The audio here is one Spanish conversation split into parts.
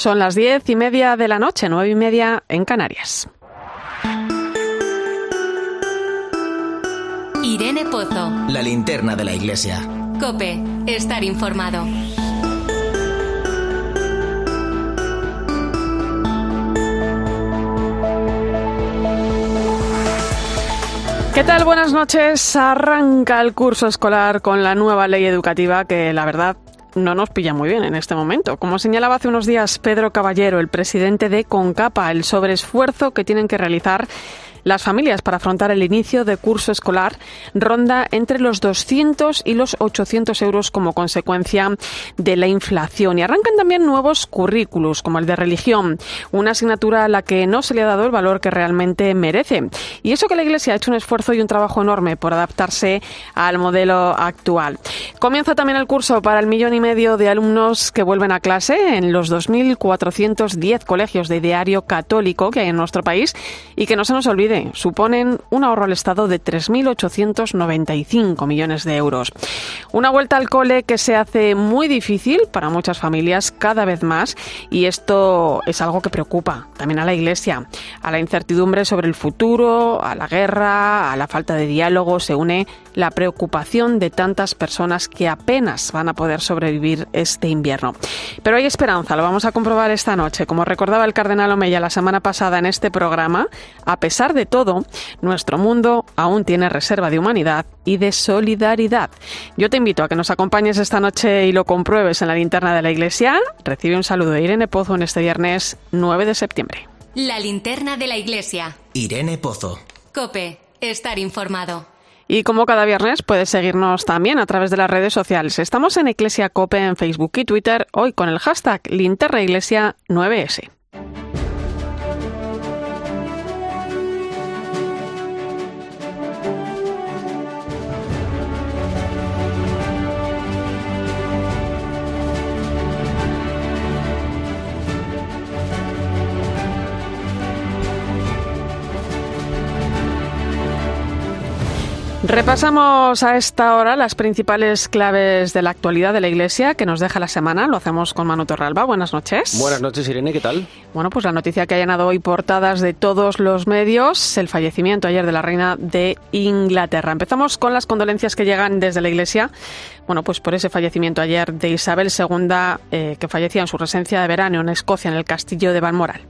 Son las diez y media de la noche, nueve y media en Canarias. Irene Pozo. La linterna de la iglesia. Cope, estar informado. ¿Qué tal? Buenas noches. Arranca el curso escolar con la nueva ley educativa que la verdad no nos pilla muy bien en este momento. Como señalaba hace unos días Pedro Caballero, el presidente de Concapa, el sobreesfuerzo que tienen que realizar las familias para afrontar el inicio de curso escolar ronda entre los 200 y los 800 euros como consecuencia de la inflación. Y arrancan también nuevos currículos, como el de religión, una asignatura a la que no se le ha dado el valor que realmente merece. Y eso que la Iglesia ha hecho un esfuerzo y un trabajo enorme por adaptarse al modelo actual. Comienza también el curso para el millón y medio de alumnos que vuelven a clase en los 2.410 colegios de diario católico que hay en nuestro país y que no se nos olvide suponen un ahorro al Estado de 3.895 millones de euros. Una vuelta al cole que se hace muy difícil para muchas familias cada vez más y esto es algo que preocupa también a la Iglesia. A la incertidumbre sobre el futuro, a la guerra, a la falta de diálogo se une la preocupación de tantas personas que apenas van a poder sobrevivir este invierno. Pero hay esperanza, lo vamos a comprobar esta noche. Como recordaba el cardenal Omeya la semana pasada en este programa, a pesar de de todo, nuestro mundo aún tiene reserva de humanidad y de solidaridad. Yo te invito a que nos acompañes esta noche y lo compruebes en la linterna de la iglesia. Recibe un saludo de Irene Pozo en este viernes 9 de septiembre. La linterna de la iglesia. Irene Pozo. Cope, estar informado. Y como cada viernes puedes seguirnos también a través de las redes sociales. Estamos en Iglesia Cope en Facebook y Twitter, hoy con el hashtag Linterna Iglesia 9S. Repasamos a esta hora las principales claves de la actualidad de la Iglesia que nos deja la semana. Lo hacemos con Manu Torralba. Buenas noches. Buenas noches, Irene. ¿Qué tal? Bueno, pues la noticia que ha llenado hoy portadas de todos los medios, el fallecimiento ayer de la reina de Inglaterra. Empezamos con las condolencias que llegan desde la Iglesia. Bueno, pues por ese fallecimiento ayer de Isabel II, eh, que fallecía en su residencia de verano en Escocia, en el castillo de Balmoral.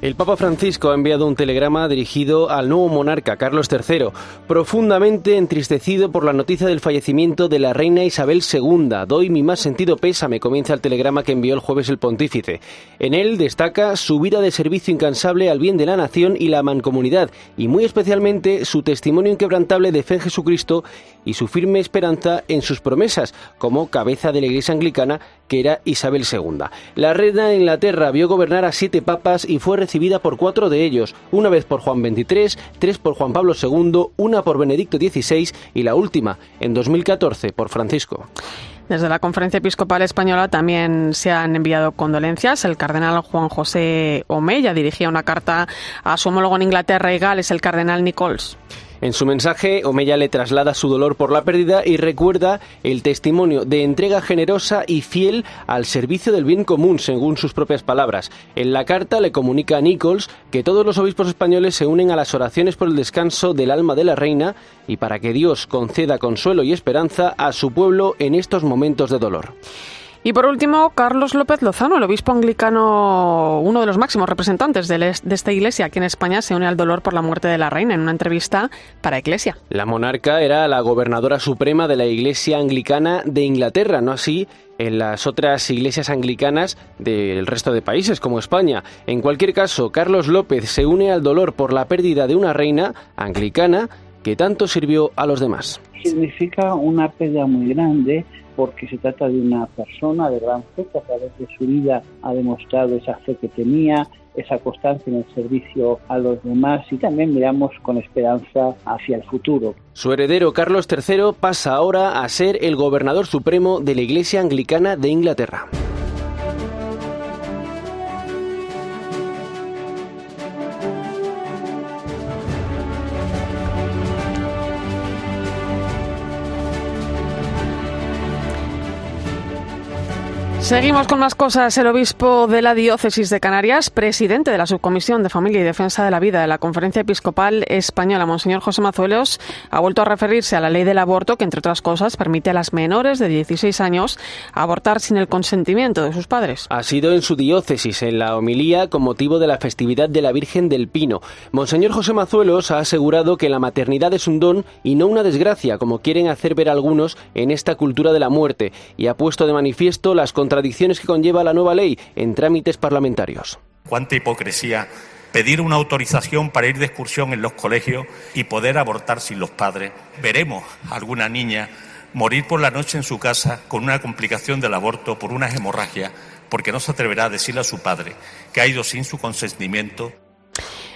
El Papa Francisco ha enviado un telegrama dirigido al nuevo monarca Carlos III, profundamente entristecido por la noticia del fallecimiento de la reina Isabel II. Doy mi más sentido pésame, comienza el telegrama que envió el jueves el pontífice. En él destaca su vida de servicio incansable al bien de la nación y la mancomunidad, y muy especialmente su testimonio inquebrantable de fe en Jesucristo y su firme esperanza en sus promesas, como cabeza de la Iglesia anglicana que era Isabel II. La reina de Inglaterra vio gobernar a siete papas y fue recibida por cuatro de ellos, una vez por Juan XXIII, tres por Juan Pablo II, una por Benedicto XVI y la última, en 2014, por Francisco. Desde la Conferencia Episcopal Española también se han enviado condolencias. El cardenal Juan José Omeya dirigía una carta a su homólogo en Inglaterra y Gales, el cardenal Nichols. En su mensaje, Omeya le traslada su dolor por la pérdida y recuerda el testimonio de entrega generosa y fiel al servicio del bien común, según sus propias palabras. En la carta le comunica a Nichols que todos los obispos españoles se unen a las oraciones por el descanso del alma de la reina y para que Dios conceda consuelo y esperanza a su pueblo en estos momentos de dolor. Y por último, Carlos López Lozano, el obispo anglicano, uno de los máximos representantes de, esta iglesia aquí en España, se une al dolor por la muerte de la reina en una entrevista para Iglesia. La monarca era la gobernadora suprema de la iglesia anglicana de Inglaterra, no así en las otras iglesias anglicanas del resto de países, como España. En cualquier caso, Carlos López se une al dolor por la pérdida de una reina anglicana que tanto sirvió a los demás. Significa una pérdida muy grande porque se trata de una persona de gran fe que a través de su vida ha demostrado esa fe que tenía, esa constancia en el servicio a los demás y también miramos con esperanza hacia el futuro. Su heredero Carlos III pasa ahora a ser el gobernador supremo de la Iglesia Anglicana de Inglaterra. Seguimos con más cosas. El obispo de la diócesis de Canarias, presidente de la Subcomisión de Familia y Defensa de la Vida de la Conferencia Episcopal Española, Monseñor José Mazuelos, ha vuelto a referirse a la ley del aborto que, entre otras cosas, permite a las menores de 16 años abortar sin el consentimiento de sus padres. Ha sido en su diócesis, en la homilía, con motivo de la festividad de la Virgen del Pino. Monseñor José Mazuelos ha asegurado que la maternidad es un don y no una desgracia, como quieren hacer ver algunos en esta cultura de la muerte, y ha puesto de manifiesto las contradicciones que conlleva la nueva ley en trámites parlamentarios. Cuánta hipocresía pedir una autorización para ir de excursión en los colegios y poder abortar sin los padres. Veremos a alguna niña morir por la noche en su casa con una complicación del aborto por una hemorragia porque no se atreverá a decirle a su padre que ha ido sin su consentimiento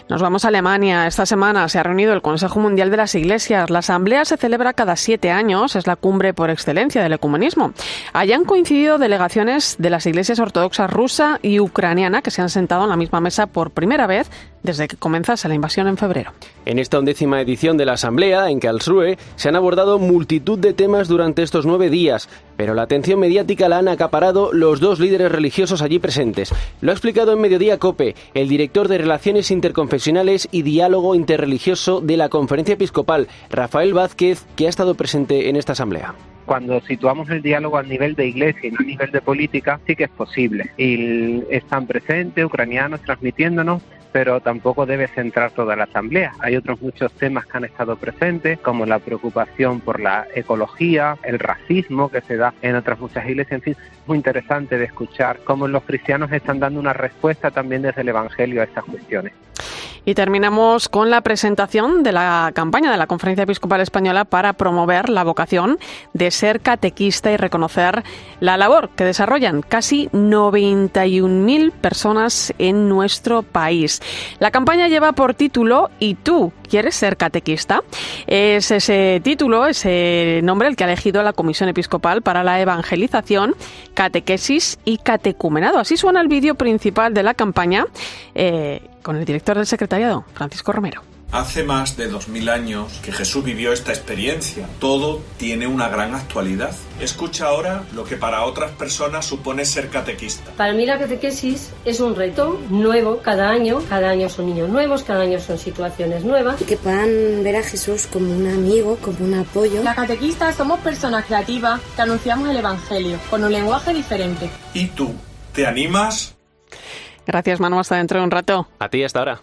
nos vamos a Alemania. Esta semana se ha reunido el Consejo Mundial de las Iglesias. La asamblea se celebra cada siete años, es la cumbre por excelencia del ecumenismo. Allá han coincidido delegaciones de las iglesias ortodoxas rusa y ucraniana que se han sentado en la misma mesa por primera vez desde que comenzase la invasión en febrero. En esta undécima edición de la Asamblea, en Karlsruhe, se han abordado multitud de temas durante estos nueve días, pero la atención mediática la han acaparado los dos líderes religiosos allí presentes. Lo ha explicado en Mediodía Cope el director de Relaciones Interconfesionales y Diálogo Interreligioso de la Conferencia Episcopal, Rafael Vázquez, que ha estado presente en esta Asamblea cuando situamos el diálogo a nivel de iglesia y no a nivel de política, sí que es posible. Y están presentes ucranianos transmitiéndonos pero tampoco debe centrar toda la Asamblea. Hay otros muchos temas que han estado presentes, como la preocupación por la ecología, el racismo que se da en otras muchas iglesias. En fin, es muy interesante de escuchar cómo los cristianos están dando una respuesta también desde el Evangelio a estas cuestiones. Y terminamos con la presentación de la campaña de la Conferencia Episcopal Española para promover la vocación de ser catequista y reconocer la labor que desarrollan casi 91.000 personas en nuestro país. La campaña lleva por título ¿Y tú quieres ser catequista? Es ese título, ese nombre el que ha elegido la Comisión Episcopal para la Evangelización, Catequesis y Catecumenado. Así suena el vídeo principal de la campaña. Eh, con el director del secretariado, Francisco Romero. Hace más de dos mil años que Jesús vivió esta experiencia. Todo tiene una gran actualidad. Escucha ahora lo que para otras personas supone ser catequista. Para mí la catequesis es un reto nuevo cada año. Cada año son niños nuevos, cada año son situaciones nuevas. Y que puedan ver a Jesús como un amigo, como un apoyo. Las catequistas somos personas creativas que anunciamos el Evangelio con un lenguaje diferente. ¿Y tú? ¿Te animas? Gracias, Manu. Hasta dentro de un rato. A ti, hasta ahora.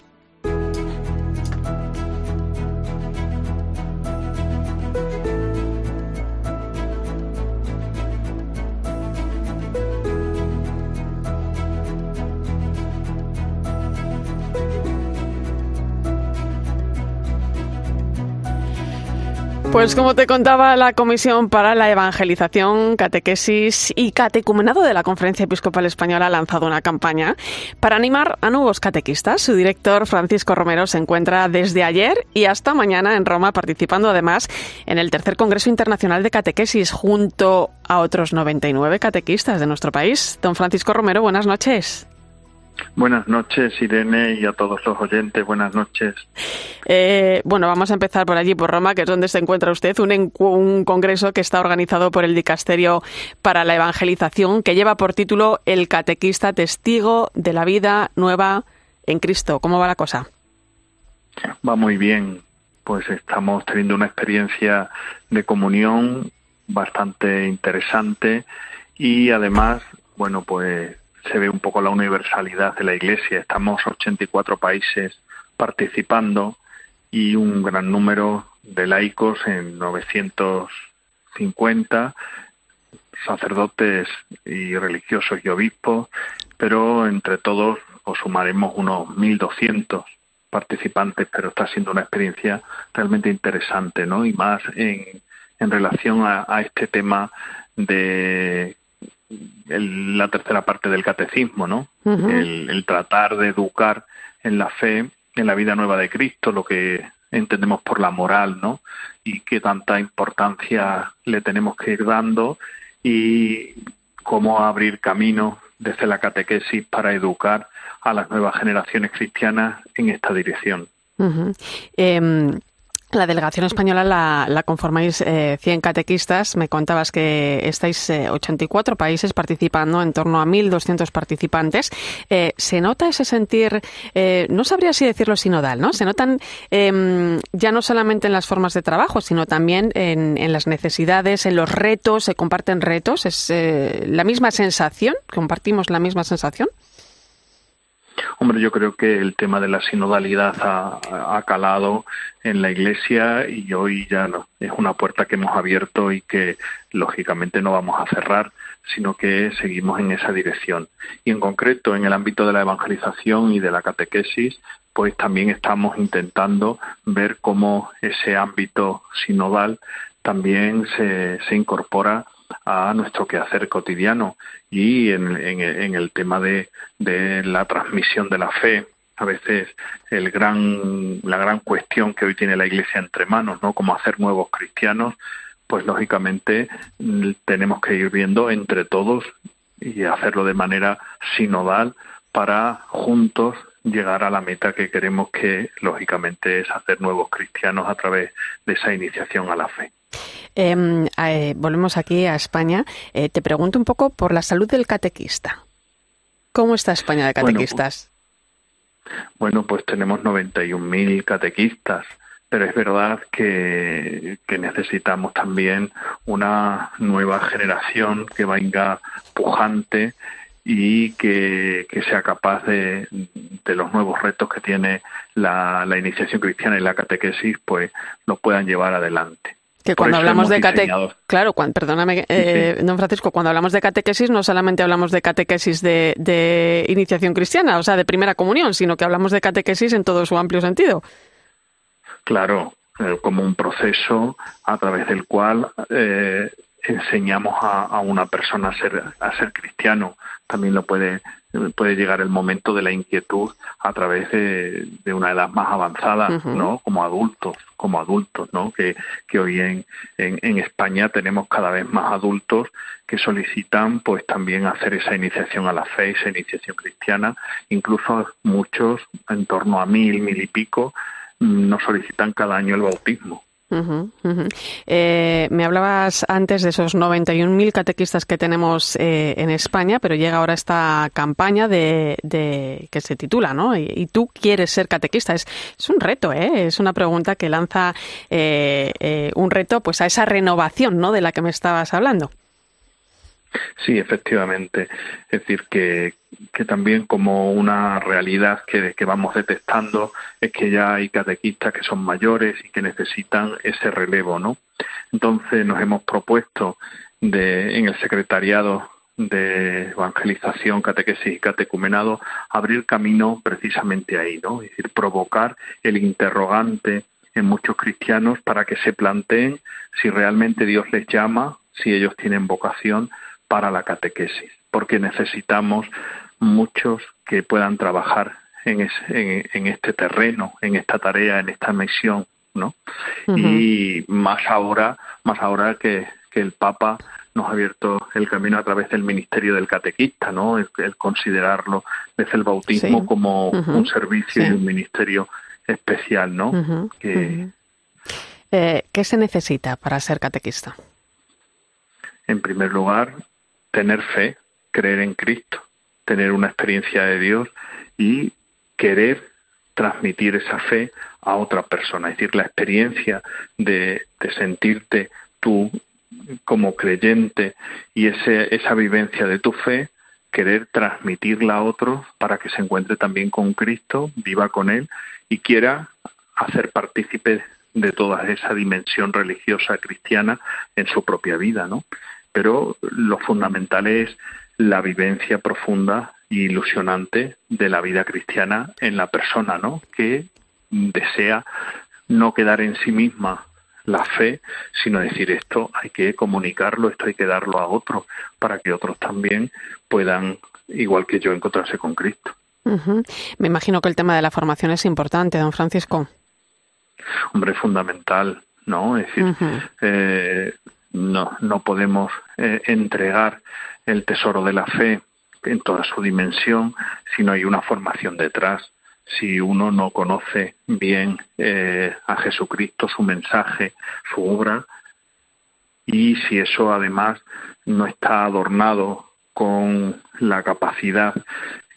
Pues como te contaba, la Comisión para la Evangelización, Catequesis y Catecumenado de la Conferencia Episcopal Española ha lanzado una campaña para animar a nuevos catequistas. Su director, Francisco Romero, se encuentra desde ayer y hasta mañana en Roma, participando además en el tercer Congreso Internacional de Catequesis junto a otros 99 catequistas de nuestro país. Don Francisco Romero, buenas noches. Buenas noches, Irene, y a todos los oyentes, buenas noches. Eh, bueno, vamos a empezar por allí, por Roma, que es donde se encuentra usted, un, un congreso que está organizado por el Dicasterio para la Evangelización, que lleva por título El Catequista Testigo de la Vida Nueva en Cristo. ¿Cómo va la cosa? Va muy bien, pues estamos teniendo una experiencia de comunión bastante interesante y además, bueno, pues se ve un poco la universalidad de la Iglesia. Estamos 84 países participando y un gran número de laicos en 950 sacerdotes y religiosos y obispos, pero entre todos os sumaremos unos 1.200 participantes, pero está siendo una experiencia realmente interesante, ¿no? Y más en, en relación a, a este tema de la tercera parte del catecismo, ¿no? el, tratar de educar en la fe, en la vida nueva de Cristo, lo que entendemos por la moral, ¿no? Y qué tanta importancia le tenemos que ir dando y cómo abrir camino desde la catequesis para educar a las nuevas generaciones cristianas en esta dirección. La delegación española la, conformáis eh, 100 catequistas. Me contabas que estáis eh, 84 países participando, en torno a 1.200 participantes. Eh, ¿Se nota ese sentir, eh, no sabría si decirlo sinodal, ¿no? Se notan em, ya no solamente en las formas de trabajo, sino también en, en las necesidades, en los retos, se comparten retos. ¿Es eh, la misma sensación? ¿Compartimos la misma sensación? Hombre, yo creo que el tema de la sinodalidad ha, calado en la Iglesia y hoy ya no, es una puerta que hemos abierto y que lógicamente no vamos a cerrar, sino que seguimos en esa dirección. Y en concreto, en el ámbito de la evangelización y de la catequesis, pues también estamos intentando ver cómo ese ámbito sinodal también se, se incorpora a nuestro quehacer cotidiano y en, en, en el tema de, de, la transmisión de la fe a veces el gran la gran cuestión que hoy tiene la Iglesia entre manos no cómo hacer nuevos cristianos pues lógicamente tenemos que ir viendo entre todos y hacerlo de manera sinodal para juntos llegar a la meta que queremos que lógicamente es hacer nuevos cristianos a través de esa iniciación a la fe. Em, eh, volvemos aquí a España. Eh, te pregunto un poco por la salud del catequista. ¿Cómo está España de catequistas? Bueno, pues, bueno, pues tenemos 91.000 catequistas, pero es verdad que, que, necesitamos también una nueva generación que venga pujante y que, que sea capaz de, de, los nuevos retos que tiene la, la iniciación cristiana y la catequesis, pues lo puedan llevar adelante. Que cuando hablamos de catequesis, claro, cuando, perdóname, eh, sí. don Francisco, cuando hablamos de catequesis no solamente hablamos de catequesis de, de, iniciación cristiana, o sea, de primera comunión, sino que hablamos de catequesis en todo su amplio sentido. Claro, eh, como un proceso a través del cual eh, enseñamos a, a, una persona a ser, a ser cristiano. También lo puede, puede llegar el momento de la inquietud a través de, de una edad más avanzada, uh -huh. ¿no? Como adultos, como adultos, ¿no? Que, que hoy en, en, en, España tenemos cada vez más adultos que solicitan, pues también hacer esa iniciación a la fe, esa iniciación cristiana. Incluso muchos, en torno a mil, mil y pico, nos solicitan cada año el bautismo. Uh -huh, uh. Eh, me hablabas antes de esos 91.000 catequistas que tenemos eh, en España, pero llega ahora esta campaña de, que se titula, ¿no? Y, y, tú quieres ser catequista. Es, es un reto, ¿eh? Es una pregunta que lanza eh, un reto, pues, a esa renovación, ¿no? De la que me estabas hablando. Sí, efectivamente. Es decir, que, también como una realidad que, que, vamos detectando es que ya hay catequistas que son mayores y que necesitan ese relevo, ¿no? Entonces nos hemos propuesto de, en el secretariado de evangelización, catequesis y catecumenado abrir camino precisamente ahí, ¿no? Es decir, provocar el interrogante en muchos cristianos para que se planteen si realmente Dios les llama, si ellos tienen vocación para la catequesis, porque necesitamos muchos que puedan trabajar en, ese, en, en, este terreno, en esta tarea, en esta misión, ¿no? Uh -huh. Y más ahora, más ahora que, que, el Papa nos ha abierto el camino a través del ministerio del catequista, ¿no? El, el considerarlo desde el bautismo sí. como uh -huh. un servicio sí. y un ministerio especial, ¿no? Uh -huh. que... eh, ¿Qué se necesita para ser catequista? En primer lugar, tener fe, creer en Cristo, tener una experiencia de Dios y querer transmitir esa fe a otra persona. Es decir, la experiencia de, sentirte tú como creyente y ese, esa vivencia de tu fe, querer transmitirla a otros para que se encuentre también con Cristo, viva con Él y quiera hacer partícipe de toda esa dimensión religiosa cristiana en su propia vida, ¿no? Pero lo fundamental es la vivencia profunda e ilusionante de la vida cristiana en la persona, ¿no? Que desea no quedar en sí misma la fe, sino decir esto hay que comunicarlo, esto hay que darlo a otros para que otros también puedan, igual que yo, encontrarse con Cristo. Uh -huh. Me imagino que el tema de la formación es importante, don Francisco. Hombre, fundamental, ¿no? Es decir, uh -huh. eh, no, no podemos eh, entregar el tesoro de la fe en toda su dimensión si no hay una formación detrás, si uno no conoce bien eh, a Jesucristo, su mensaje, su obra, y si eso además no está adornado con la capacidad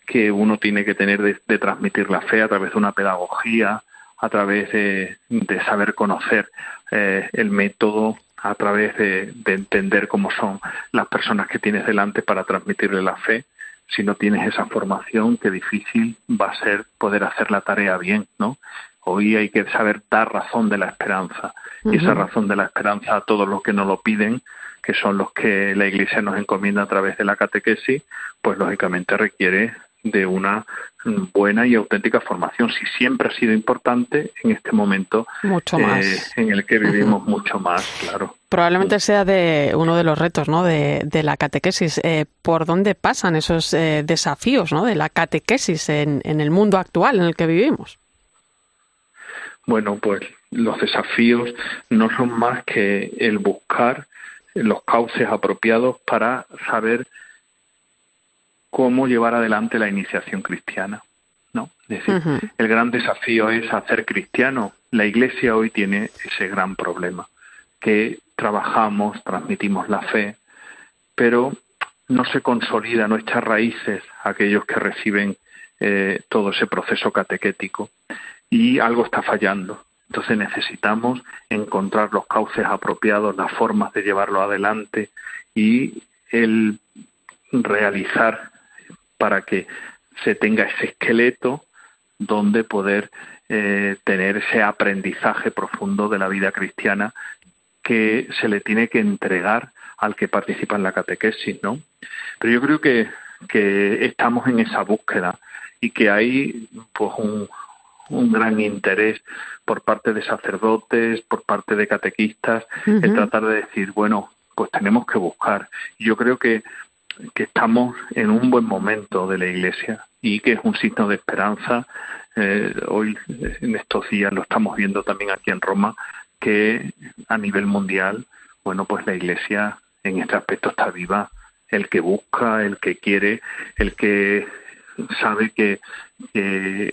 que uno tiene que tener de, transmitir la fe a través de una pedagogía, a través de, saber conocer eh, el método, a través de, entender cómo son las personas que tienes delante para transmitirle la fe. Si no tienes esa formación, qué difícil va a ser poder hacer la tarea bien, ¿no? Hoy hay que saber dar razón de la esperanza. Y esa razón de la esperanza a todos los que nos lo piden, que son los que la Iglesia nos encomienda a través de la catequesis, pues lógicamente requiere de una buena y auténtica formación. Si siempre ha sido importante, en este momento mucho eh, más. en el que vivimos mucho más, claro. Probablemente sea de uno de los retos ¿no? de, la catequesis. Eh, ¿Por dónde pasan esos eh, desafíos ¿no? de la catequesis en, en el mundo actual en el que vivimos? Bueno, pues los desafíos no son más que el buscar los cauces apropiados para saber cómo llevar adelante la iniciación cristiana. ¿no? Es decir, el gran desafío es hacer cristiano. La Iglesia hoy tiene ese gran problema, que trabajamos, transmitimos la fe, pero no se consolida, no echa raíces aquellos que reciben eh, todo ese proceso catequético y algo está fallando. Entonces necesitamos encontrar los cauces apropiados, las formas de llevarlo adelante y el realizar para que se tenga ese esqueleto donde poder eh, tener ese aprendizaje profundo de la vida cristiana que se le tiene que entregar al que participa en la catequesis, ¿no? Pero yo creo que, que estamos en esa búsqueda y que hay pues un, un gran interés por parte de sacerdotes, por parte de catequistas, en tratar de decir, bueno, pues tenemos que buscar. Yo creo que que estamos en un buen momento de la Iglesia y que es un signo de esperanza. Eh, hoy, en estos días, lo estamos viendo también aquí en Roma, que a nivel mundial, bueno, pues la Iglesia en este aspecto está viva. El que busca, el que quiere, el que sabe que, que,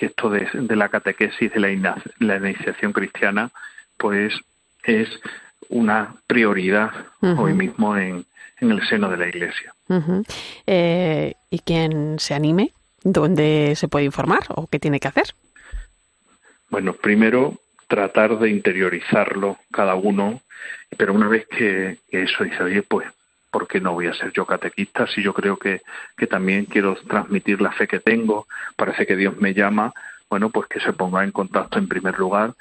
esto de, la catequesis, de la, la iniciación cristiana, pues es una prioridad hoy mismo en, en el seno de la Iglesia. Eh, ¿Y quien se anime? ¿Dónde se puede informar o qué tiene que hacer? Bueno, primero tratar de interiorizarlo cada uno, pero una vez que, eso dice, oye, pues, ¿por qué no voy a ser yo catequista si yo creo que, que también quiero transmitir la fe que tengo? Parece que Dios me llama, bueno, pues que se ponga en contacto en primer lugar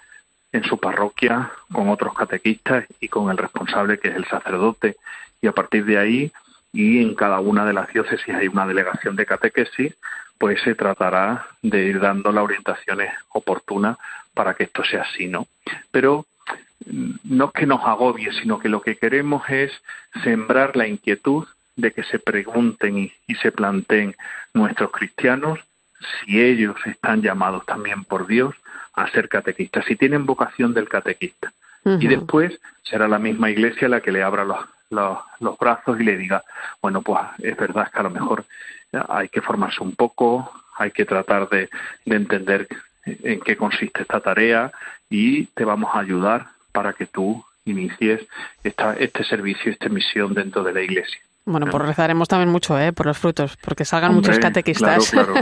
en su parroquia con otros catequistas y con el responsable que es el sacerdote y a partir de ahí y en cada una de las diócesis hay una delegación de catequesis, pues se tratará de ir dando las orientaciones oportunas para que esto sea así, ¿no? Pero mm, no es que nos agobie, sino que lo que queremos es sembrar la inquietud de que se pregunten y, se planteen nuestros cristianos si ellos están llamados también por Dios a ser catequistas, si tienen vocación del catequista. Y después será la misma iglesia la que le abra los, los, brazos y le diga, bueno, pues es verdad que a lo mejor hay que formarse un poco, hay que tratar de, de entender en qué consiste esta tarea y te vamos a ayudar para que tú inicies esta, este servicio, esta misión dentro de la Iglesia. Bueno, pues rezaremos también mucho ¿eh? por los frutos, porque salgan muchos catequistas. Claro,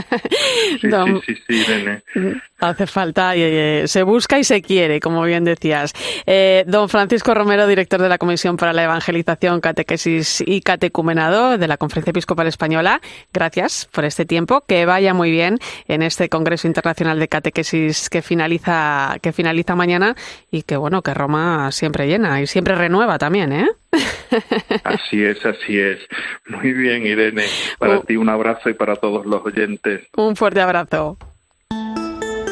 claro. Sí, sí, sí, Hace falta, eh, se busca y se quiere, como bien decías. Eh, don Francisco Romero, director de la Comisión para la Evangelización, Catequesis y Catecumenado de la Conferencia Episcopal Española, gracias por este tiempo. Que vaya muy bien en este Congreso Internacional de Catequesis que finaliza, que finaliza mañana y que, bueno, que Roma siempre llena y siempre renueva también, ¿eh? Así es, así es. Muy bien, Irene. Para ti un abrazo y para todos los oyentes. Un fuerte abrazo.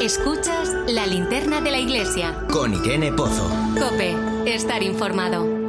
Escuchas la linterna de la iglesia. Con Irene Pozo. Cope, estar informado.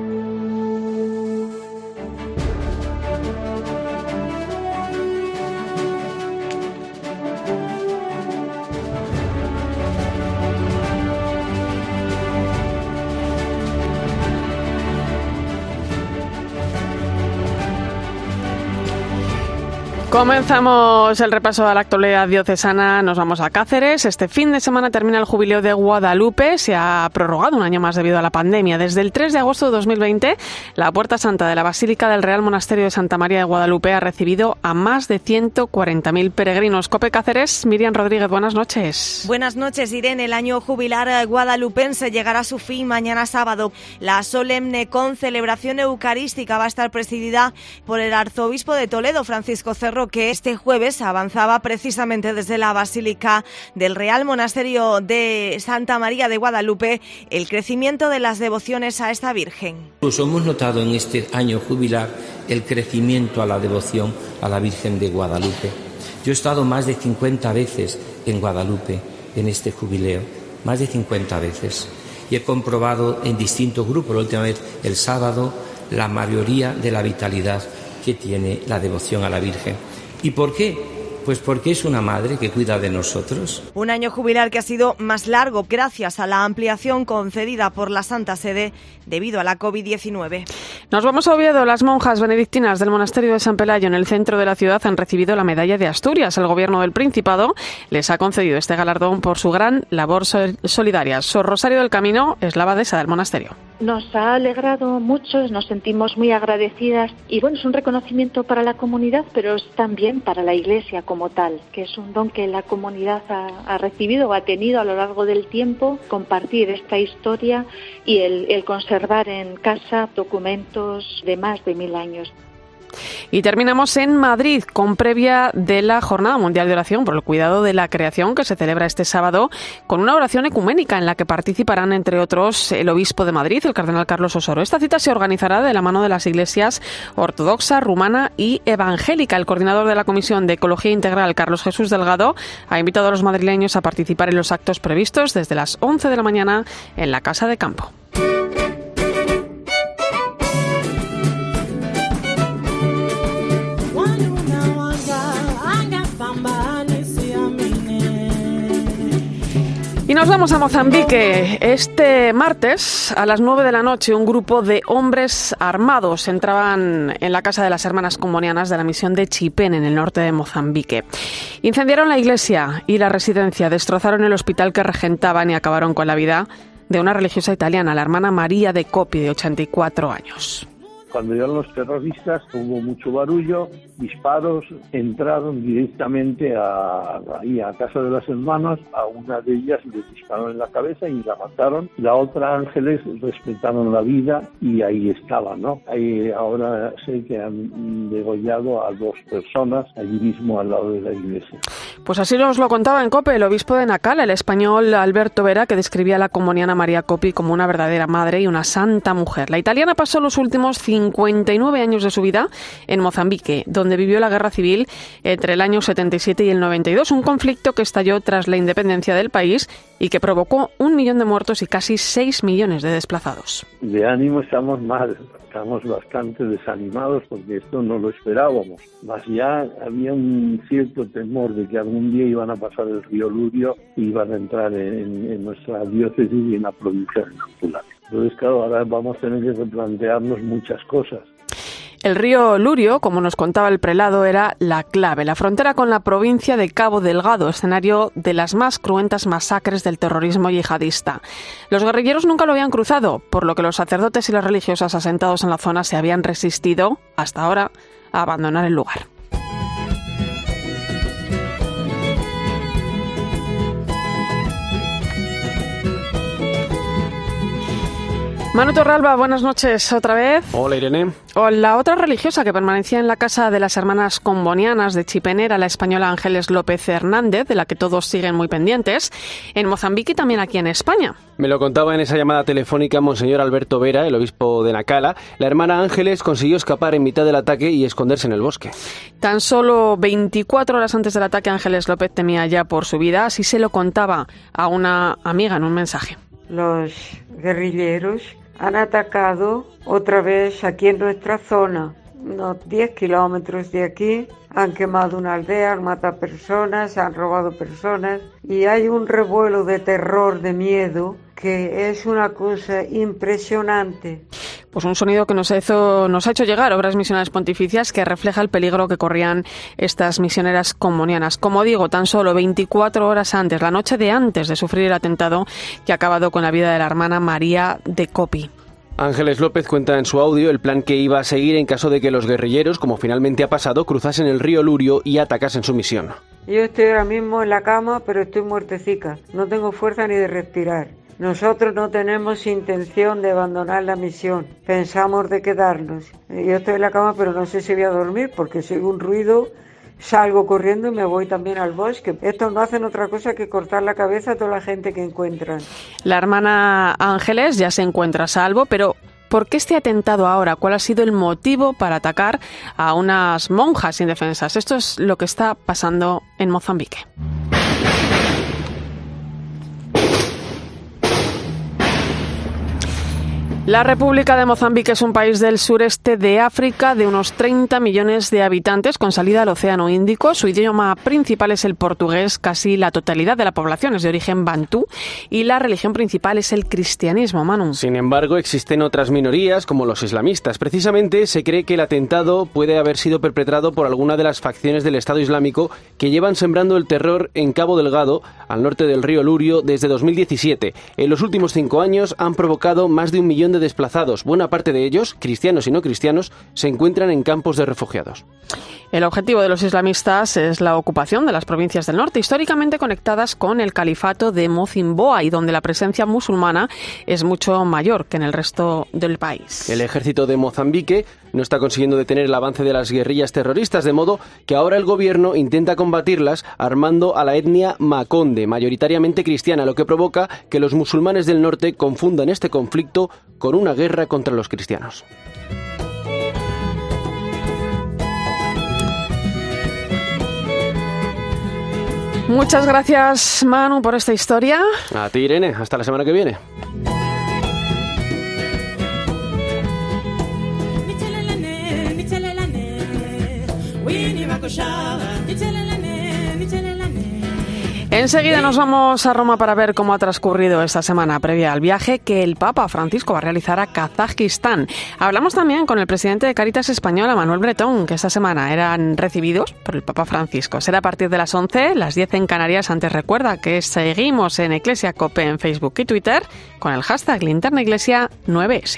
Comenzamos el repaso a la actualidad diocesana. Nos vamos a Cáceres. Este fin de semana termina el jubileo de Guadalupe. Se ha prorrogado un año más debido a la pandemia. Desde el 3 de agosto de 2020, la Puerta Santa de la Basílica del Real Monasterio de Santa María de Guadalupe ha recibido a más de 140.000 peregrinos. Cope Cáceres, Miriam Rodríguez, buenas noches. Buenas noches, Irene. El año jubilar guadalupense llegará a su fin mañana sábado. La solemne concelebración eucarística va a estar presidida por el arzobispo de Toledo, Francisco Cerro que este jueves avanzaba precisamente desde la Basílica del Real Monasterio de Santa María de Guadalupe el crecimiento de las devociones a esta Virgen. Pues hemos notado en este año jubilar el crecimiento a la devoción a la Virgen de Guadalupe. Yo he estado más de 50 veces en Guadalupe en este jubileo, más de 50 veces, y he comprobado en distintos grupos, la última vez el sábado, la mayoría de la vitalidad que tiene la devoción a la Virgen. ¿Y por qué? Pues porque es una madre que cuida de nosotros. Un año jubilar que ha sido más largo gracias a la ampliación concedida por la Santa Sede debido a la COVID-19. Nos vamos a Oviedo. Las monjas benedictinas del monasterio de San Pelayo en el centro de la ciudad han recibido la medalla de Asturias. El gobierno del Principado les ha concedido este galardón por su gran labor solidaria. Sor Rosario del Camino es la abadesa del monasterio. Nos ha alegrado mucho, nos sentimos muy agradecidas y bueno, es un reconocimiento para la comunidad, pero es también para la Iglesia como tal, que es un don que la comunidad ha, recibido o ha tenido a lo largo del tiempo, compartir esta historia y el conservar en casa documentos de más de mil años. Y terminamos en Madrid con previa de la Jornada Mundial de Oración por el Cuidado de la Creación que se celebra este sábado con una oración ecuménica en la que participarán entre otros el obispo de Madrid, el cardenal Carlos Osoro. Esta cita se organizará de la mano de las iglesias ortodoxa, rumana y evangélica. El coordinador de la Comisión de Ecología Integral, Carlos Jesús Delgado, ha invitado a los madrileños a participar en los actos previstos desde las 11 de la mañana en la Casa de Campo. Nos vamos a Mozambique. Este martes, a las 9 de la noche, un grupo de hombres armados entraban en la casa de las hermanas combonianas de la misión de Chipén, en el norte de Mozambique. Incendiaron la iglesia y la residencia, destrozaron el hospital que regentaban y acabaron con la vida de una religiosa italiana, la hermana María de Copi, de 84 años. Cuando llegaron los terroristas hubo mucho barullo, disparos, entraron directamente a, ahí a casa de las hermanas, a una de ellas le dispararon en la cabeza y la mataron, la otra Ángeles respetaron la vida y ahí estaba, ¿no? Ahora sé que han degollado a dos personas allí mismo al lado de la iglesia. Pues así nos lo contaba en COPE el obispo de Nacal, el español Alberto Vera, que describía a la comuniana María Copi como una verdadera madre y una santa mujer. La italiana pasó los últimos 59 años de su vida en Mozambique, donde vivió la guerra civil entre el año 77 y el 92, un conflicto que estalló tras la independencia del país y que provocó un millón de muertos y casi 6 millones de desplazados. De ánimo estamos mal, estamos bastante desanimados porque esto no lo esperábamos. Más ya había un cierto temor de que algún día iban a pasar el río Lurio y iban a entrar en, nuestra diócesis y en la provincia de Nampula. Entonces, claro, ahora vamos a tener que replantearnos muchas cosas. El río Lurio, como nos contaba el prelado, era la clave, la frontera con la provincia de Cabo Delgado, escenario de las más cruentas masacres del terrorismo yihadista. Los guerrilleros nunca lo habían cruzado, por lo que los sacerdotes y las religiosas asentados en la zona se habían resistido, hasta ahora, a abandonar el lugar. Manu Torralba, buenas noches otra vez. Hola Irene. O la otra religiosa que permanecía en la casa de las hermanas combonianas de Chipenera, la española Ángeles López Hernández, de la que todos siguen muy pendientes, en Mozambique y también aquí en España. Me lo contaba en esa llamada telefónica Monseñor Alberto Vera, el obispo de Nacala. La hermana Ángeles consiguió escapar en mitad del ataque y esconderse en el bosque. Tan solo 24 horas antes del ataque, Ángeles López temía ya por su vida, así se lo contaba a una amiga en un mensaje. Los guerrilleros han atacado otra vez aquí en nuestra zona unos 10 kilómetros de aquí. Han quemado una aldea, han matado personas, han robado personas y hay un revuelo de terror, de miedo, que es una cosa impresionante. Pues un sonido que nos ha, hecho, nos ha hecho llegar obras misionales pontificias que refleja el peligro que corrían estas misioneras comunianas. Como digo, tan solo 24 horas antes, la noche de antes de sufrir el atentado que ha acabado con la vida de la hermana María de Copi. Ángeles López cuenta en su audio el plan que iba a seguir en caso de que los guerrilleros, como finalmente ha pasado, cruzasen el río Lurio y atacasen su misión. Yo estoy ahora mismo en la cama, pero estoy muertecica. No tengo fuerza ni de respirar. Nosotros no tenemos intención de abandonar la misión, pensamos de quedarnos. Yo estoy en la cama, pero no sé si voy a dormir porque si un ruido salgo corriendo y me voy también al bosque. Estos no hacen otra cosa que cortar la cabeza a toda la gente que encuentran. La hermana Ángeles ya se encuentra a salvo, pero ¿por qué este atentado ahora? ¿Cuál ha sido el motivo para atacar a unas monjas indefensas? Esto es lo que está pasando en Mozambique. La República de Mozambique es un país del sureste de África de unos 30 millones de habitantes con salida al Océano Índico. Su idioma principal es el portugués, casi la totalidad de la población es de origen bantú y la religión principal es el cristianismo, Manu. Sin embargo, existen otras minorías como los islamistas. Precisamente se cree que el atentado puede haber sido perpetrado por alguna de las facciones del Estado Islámico que llevan sembrando el terror en Cabo Delgado, al norte del río Lurio, desde 2017. En los últimos cinco años han provocado más de un millón de desplazados, buena parte de ellos, cristianos y no cristianos, se encuentran en campos de refugiados. El objetivo de los islamistas es la ocupación de las provincias del norte, históricamente conectadas con el califato de Mocimboa y donde la presencia musulmana es mucho mayor que en el resto del país. El ejército de Mozambique no está consiguiendo detener el avance de las guerrillas terroristas, de modo que ahora el gobierno intenta combatirlas armando a la etnia Maconde, mayoritariamente cristiana, lo que provoca que los musulmanes del norte confundan este conflicto con una guerra contra los cristianos. Muchas gracias, Manu, por esta historia. A ti, Irene. Hasta la semana que viene. Enseguida nos vamos a Roma para ver cómo ha transcurrido esta semana previa al viaje que el Papa Francisco va a realizar a Kazajistán. Hablamos también con el presidente de Caritas Española, Manuel Bretón, que esta semana eran recibidos por el Papa Francisco. Será a partir de las 11, las 10 en Canarias. Antes recuerda que seguimos en Iglesia Cope en Facebook y Twitter con el hashtag Linterna Iglesia 9S.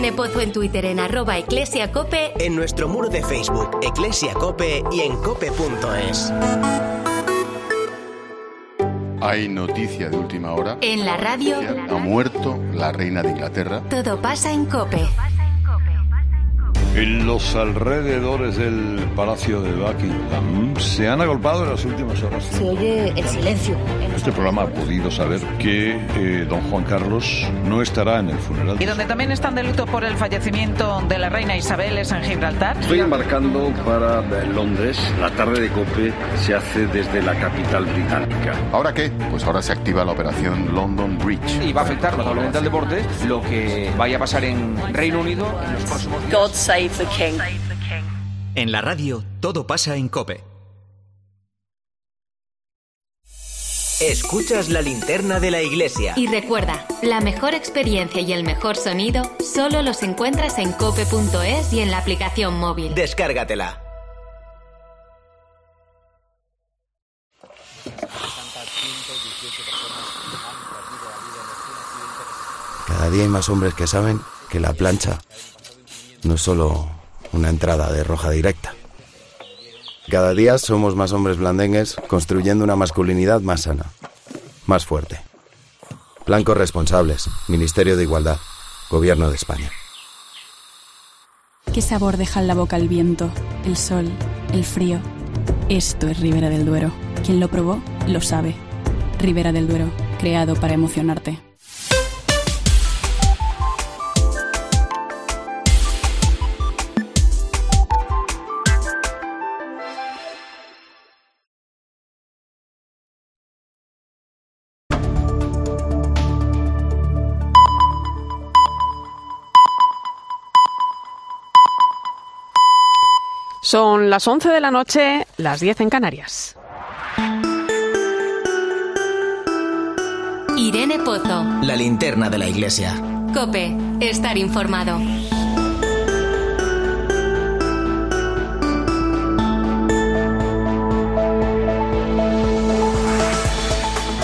Irene Pozo en Twitter en arroba eclesiacope. En nuestro muro de Facebook, Eclesia Cope y en cope.es. Hay noticia de última hora. En la radio. Ha muerto la reina de Inglaterra. Todo pasa en Cope. En los alrededores del Palacio de Buckingham se han agolpado en las últimas horas. Se oye el silencio. Este programa ha podido saber que eh, don Juan Carlos no estará en el funeral. Y donde también están de luto por el fallecimiento de la reina Isabel es en Gibraltar. Estoy embarcando para Londres. La tarde de COPE se hace desde la capital británica. ¿Ahora qué? Pues ahora se activa la operación London Bridge. Y va a afectar notablemente al deporte lo que vaya a pasar en Reino Unido en los próximos días. God save the king. En la radio, todo pasa en Cope. Escuchas la linterna de la iglesia. Y recuerda, la mejor experiencia y el mejor sonido solo los encuentras en cope.es y en la aplicación móvil. Descárgatela. Cada día hay más hombres que saben que la plancha no es solo una entrada de roja directa. Cada día somos más hombres blandengues construyendo una masculinidad más sana, más fuerte. Blancos responsables, Ministerio de Igualdad. Gobierno de España. ¿Qué sabor deja en la boca el viento, el sol, el frío? Esto es Ribera del Duero. Quien lo probó, lo sabe. Ribera del Duero, creado para emocionarte. Son las 11 de la noche, las 10 en Canarias. Irene Pozo. La linterna de la iglesia. Cope, estar informado.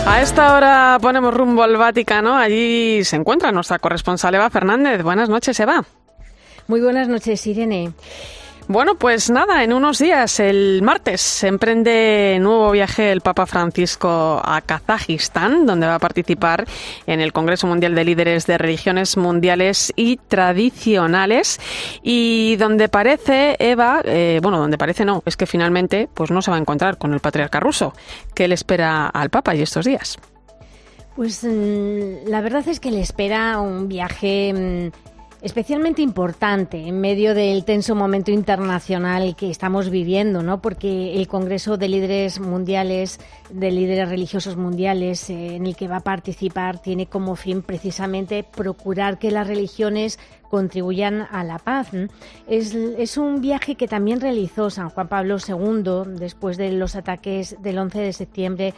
A esta hora ponemos rumbo al Vaticano. Allí se encuentra nuestra corresponsal Eva Fernández. Buenas noches, Eva. Muy buenas noches, Irene. Bueno, pues nada, en unos días, el martes, se emprende nuevo viaje el Papa Francisco a Kazajistán, donde va a participar en el Congreso Mundial de Líderes de Religiones Mundiales y Tradicionales, y donde parece, Eva, eh, bueno, donde parece no, es que finalmente pues no se va a encontrar con el patriarca ruso, que le espera al Papa y estos días. Pues mm, la verdad es que le espera un viaje mm, especialmente importante en medio del tenso momento internacional que estamos viviendo, ¿no? Porque el Congreso de Líderes Mundiales, de Líderes Religiosos Mundiales, eh, en el que va a participar, tiene como fin precisamente procurar que las religiones contribuyan a la paz. Es, un viaje que también realizó San Juan Pablo II después de los ataques del 11 de septiembre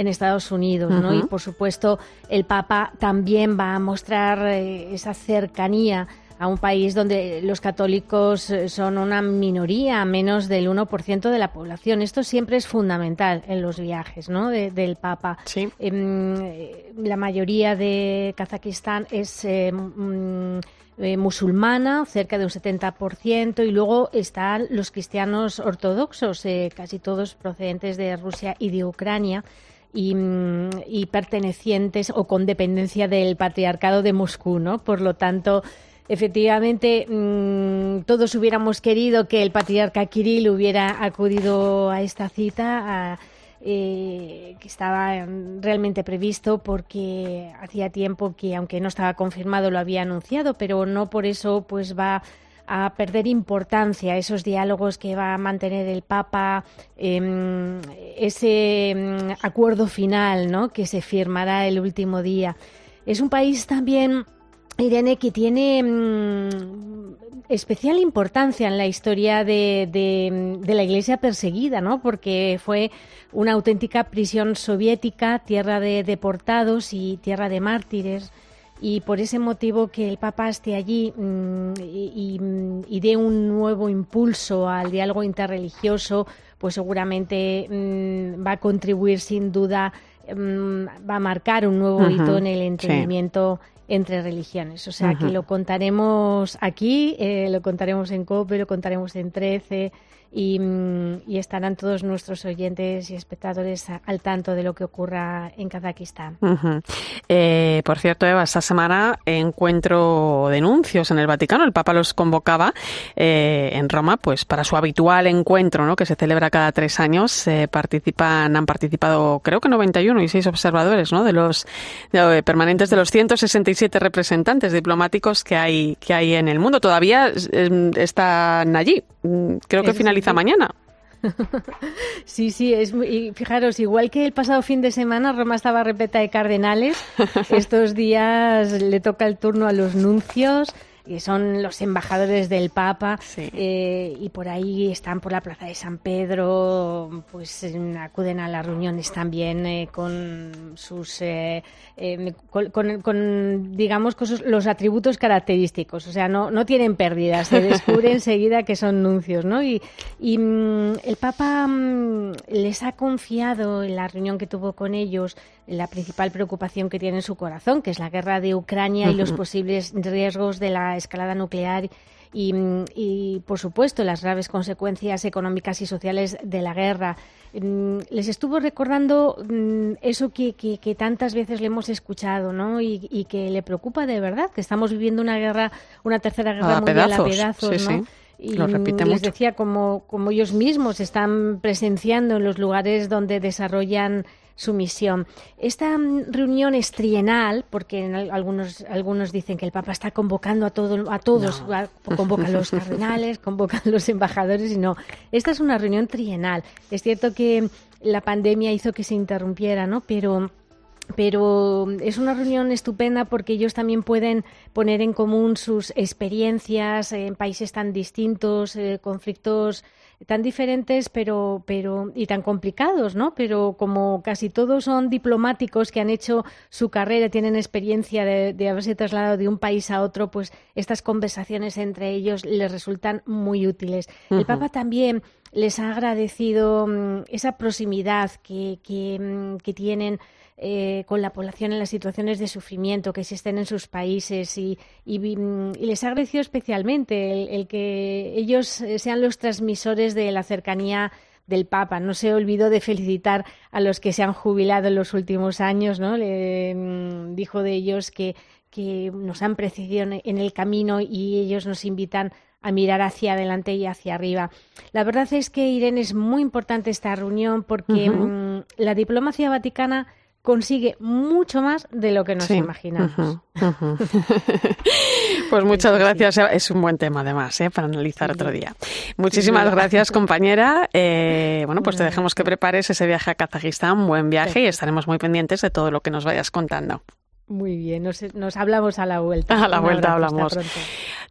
en Estados Unidos, ¿no? Y por supuesto el Papa también va a mostrar eh, esa cercanía a un país donde los católicos eh, son una minoría, menos del 1% de la población. Esto siempre es fundamental en los viajes ¿no? del Papa. Sí. Em, eh, la mayoría de Kazajistán es mm, musulmana, cerca de un 70%, y luego están los cristianos ortodoxos, casi todos procedentes de Rusia y de Ucrania. Mm, y, pertenecientes o con dependencia del patriarcado de Moscú, ¿no? Por lo tanto, efectivamente, mm, todos hubiéramos querido que el patriarca Kirill hubiera acudido a esta cita. Eh, que estaba realmente previsto porque hacía tiempo que, aunque no estaba confirmado, lo había anunciado, pero no por eso pues va a perder importancia esos diálogos que va a mantener el Papa, em, ese em, acuerdo final ¿no? que se firmará el último día. Es un país también, Irene, que tiene em, especial importancia en la historia de, de, la Iglesia perseguida, ¿no? porque fue una auténtica prisión soviética, tierra de deportados y tierra de mártires y por ese motivo que el Papa esté allí mm, y, dé un nuevo impulso al diálogo interreligioso, pues seguramente mm, va a contribuir sin duda, mm, va a marcar un nuevo hito en el entendimiento. entre religiones. O sea, que lo contaremos aquí, eh, lo contaremos en COPE, lo contaremos en 13, Mm, y, estarán todos nuestros oyentes y espectadores al tanto de lo que ocurra en Kazajistán. Eh, por cierto, Eva, esta semana encuentro denuncios en el Vaticano. El Papa los convocaba eh, en Roma, pues para su habitual encuentro, ¿no? que se celebra cada tres años. participan, han participado, creo que 91 y 6 observadores, ¿no? de los permanentes de los 167 representantes diplomáticos que hay que hay en el mundo. Todavía mm, están allí. Mm, creo que finalizan mañana. Sí, sí, es y fijaros, igual que el pasado fin de semana Roma estaba repleta de cardenales, estos días le toca el turno a los nuncios, que son los embajadores del Papa, eh, y por ahí están por la Plaza de San Pedro, pues acuden a las reuniones también eh, con sus, eh, con, digamos, con los atributos característicos, o sea, no, no tienen pérdidas, se descubre enseguida que son nuncios, ¿no? Y, y mm, el Papa mm, les ha confiado en la reunión que tuvo con ellos la principal preocupación que tiene en su corazón, que es la guerra de Ucrania y los posibles riesgos de la escalada nuclear y, por supuesto, las graves consecuencias económicas y sociales de la guerra. Mm, les estuvo recordando mm, eso que, tantas veces le hemos escuchado, ¿no? Y, que le preocupa de verdad, que estamos viviendo una guerra, una tercera guerra mundial a pedazos, ¿no? Y Lo les decía como, como ellos mismos están presenciando en los lugares donde desarrollan su misión. Esta mm, reunión es trienal, porque algunos, algunos dicen que el Papa está convocando a, todo, a todos, convoca a los cardenales, convoca a los embajadores, y no. Esta es una reunión trienal. Es cierto que la pandemia hizo que se interrumpiera, ¿no? Pero pero es una reunión estupenda porque ellos también pueden poner en común sus experiencias en países tan distintos, eh, conflictos tan diferentes pero, pero, y tan complicados, ¿no? Pero como casi todos son diplomáticos que han hecho su carrera, tienen experiencia de, haberse trasladado de un país a otro, pues estas conversaciones entre ellos les resultan muy útiles. El Papa también les ha agradecido mm, esa proximidad que, que, mm, que tienen eh, con la población en las situaciones de sufrimiento que existen en sus países y, les agradeció especialmente el, que ellos sean los transmisores de la cercanía del Papa. No se olvidó de felicitar a los que se han jubilado en los últimos años, ¿no? Le mm, dijo de ellos que, que nos han precedido en el camino y ellos nos invitan a mirar hacia adelante y hacia arriba. La verdad es que, Irene, es muy importante esta reunión porque mm, la diplomacia vaticana consigue mucho más de lo que nos imaginamos. pues muchas gracias. Es un buen tema, además, ¿eh? para analizar otro día. Muchísimas gracias, compañera. Eh, bueno, pues te dejamos que prepares ese viaje a Kazajistán. Buen viaje y estaremos muy pendientes de todo lo que nos vayas contando. Muy bien, nos, hablamos a la vuelta. A la vuelta hablamos.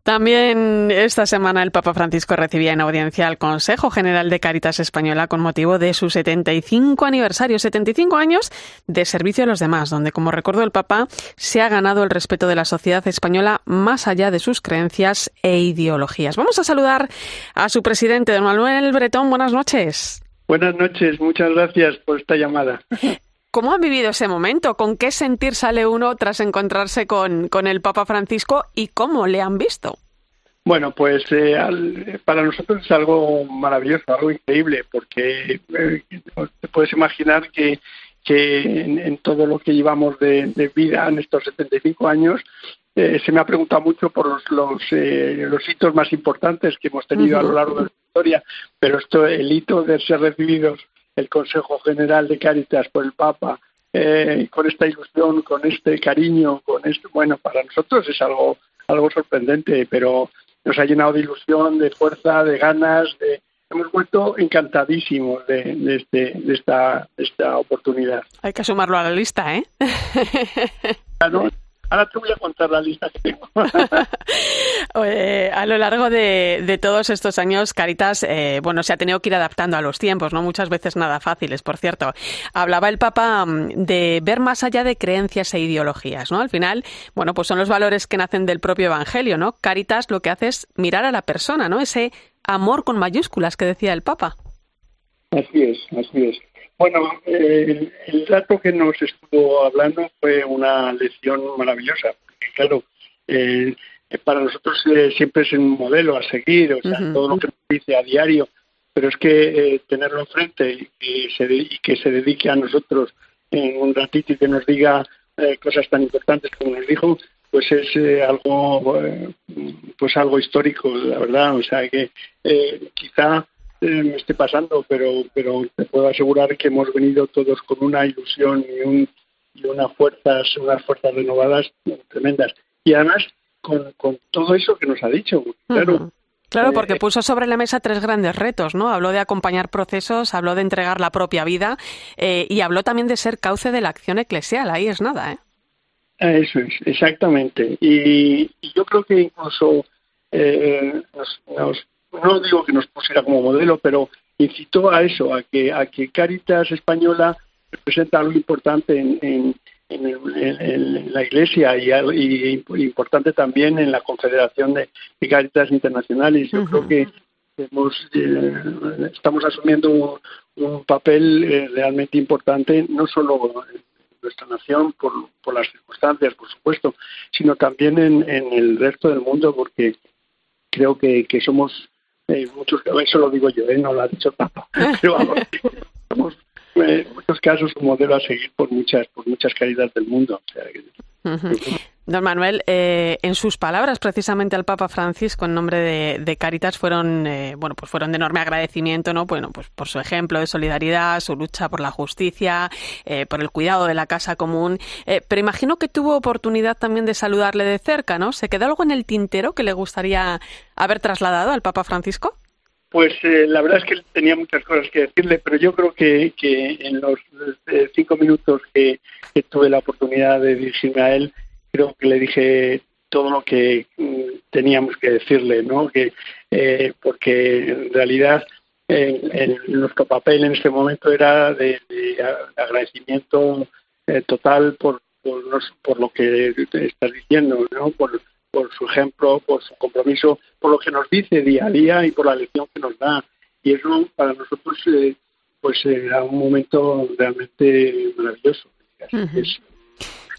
También esta semana el Papa Francisco recibía en audiencia al Consejo General de Caritas Española con motivo de su 75 aniversario, 75 años de servicio a los demás, donde, como recordó el Papa, se ha ganado el respeto de la sociedad española más allá de sus creencias e ideologías. Vamos a saludar a su presidente, don Manuel Bretón. Buenas noches. Buenas noches, muchas gracias por esta llamada. ¿Cómo han vivido ese momento? ¿Con qué sentir sale uno tras encontrarse con, el Papa Francisco y cómo le han visto? Bueno, pues eh, para nosotros es algo maravilloso, algo increíble, porque eh, te puedes imaginar que, que en, todo lo que llevamos de, vida en estos 75 años, eh, se me ha preguntado mucho por los, los, los, hitos más importantes que hemos tenido a lo largo de la historia, pero esto, el hito de ser recibidos el Consejo General de Cáritas por el Papa, eh, con esta ilusión, con este cariño, con esto, bueno, para nosotros es algo, algo sorprendente, pero nos ha llenado de ilusión, de fuerza, de ganas, de, hemos vuelto encantadísimos de, este, de, esta, esta oportunidad. Hay que sumarlo a la lista, ¿eh? Ahora te voy a contar la lista que tengo. a lo largo de, todos estos años, Caritas, eh, bueno, se ha tenido que ir adaptando a los tiempos, ¿no? Muchas veces nada fáciles, por cierto. Hablaba el Papa mm, de ver más allá de creencias e ideologías, ¿no? Al final, bueno, pues son los valores que nacen del propio Evangelio, ¿no? Caritas lo que hace es mirar a la persona, ¿no? Ese amor con mayúsculas que decía el Papa. Así es, así es. Bueno, el, dato que nos estuvo hablando fue una lección maravillosa. claro, eh, para nosotros eh, siempre es un modelo a seguir, o sea, todo lo que nos dice a diario, pero es que eh, tenerlo enfrente y, que se dedique a nosotros en un ratito y que nos diga cosas tan importantes como nos dijo, pues es algo, pues algo histórico, la verdad. O sea que quizá eh, me esté pasando, pero, pero te puedo asegurar que hemos venido todos con una ilusión y, un, y unas fuerzas, unas fuerzas renovadas tremendas. Y además con, con todo eso que nos ha dicho, claro. Claro, porque eh, puso sobre la mesa tres grandes retos, ¿no? Habló de acompañar procesos, habló de entregar la propia vida eh, y habló también de ser cauce de la acción eclesial. Ahí es nada, ¿eh? Eso es, exactamente. Y, yo creo que incluso nos, no digo que nos pusiera como modelo, pero incitó a eso, a que, a que Caritas Española representa algo importante en, en, la Iglesia y, importante también en la Confederación de, Caritas Internacionales. Yo creo que eh, estamos asumiendo un, papel eh, realmente importante, no solo nuestra nación, por, por las circunstancias, por supuesto, sino también en, en el resto del mundo, porque creo que, que somos eh, muchos, eso lo digo yo, ¿eh? no lo ha dicho el Papa, pero vamos, somos eh, en muchos casos un modelo a seguir por muchas, por muchas caridades del mundo. O sea, Don Manuel, eh, en sus palabras precisamente al Papa Francisco en nombre de, de Caritas fueron, eh, bueno, pues fueron de enorme agradecimiento, ¿no? Bueno, pues por su ejemplo de solidaridad, su lucha por la justicia, eh, por el cuidado de la casa común. Eh, pero imagino que tuvo oportunidad también de saludarle de cerca, ¿no? ¿Se quedó algo en el tintero que le gustaría haber trasladado al Papa Francisco? Pues eh, la verdad es que tenía muchas cosas que decirle, pero yo creo que, que en los eh, cinco minutos que, tuve la oportunidad de dirigirme a él, creo que le dije todo lo que mm, teníamos que decirle, ¿no? Que eh, porque en realidad el- nuestro papel en este momento era de, agradecimiento eh, total por por, por lo que estás diciendo, ¿no? Por, por su ejemplo, por su compromiso, por lo que nos dice día a día y por la lección que nos da. Y eso para nosotros eh, pues era un momento realmente maravilloso. Es-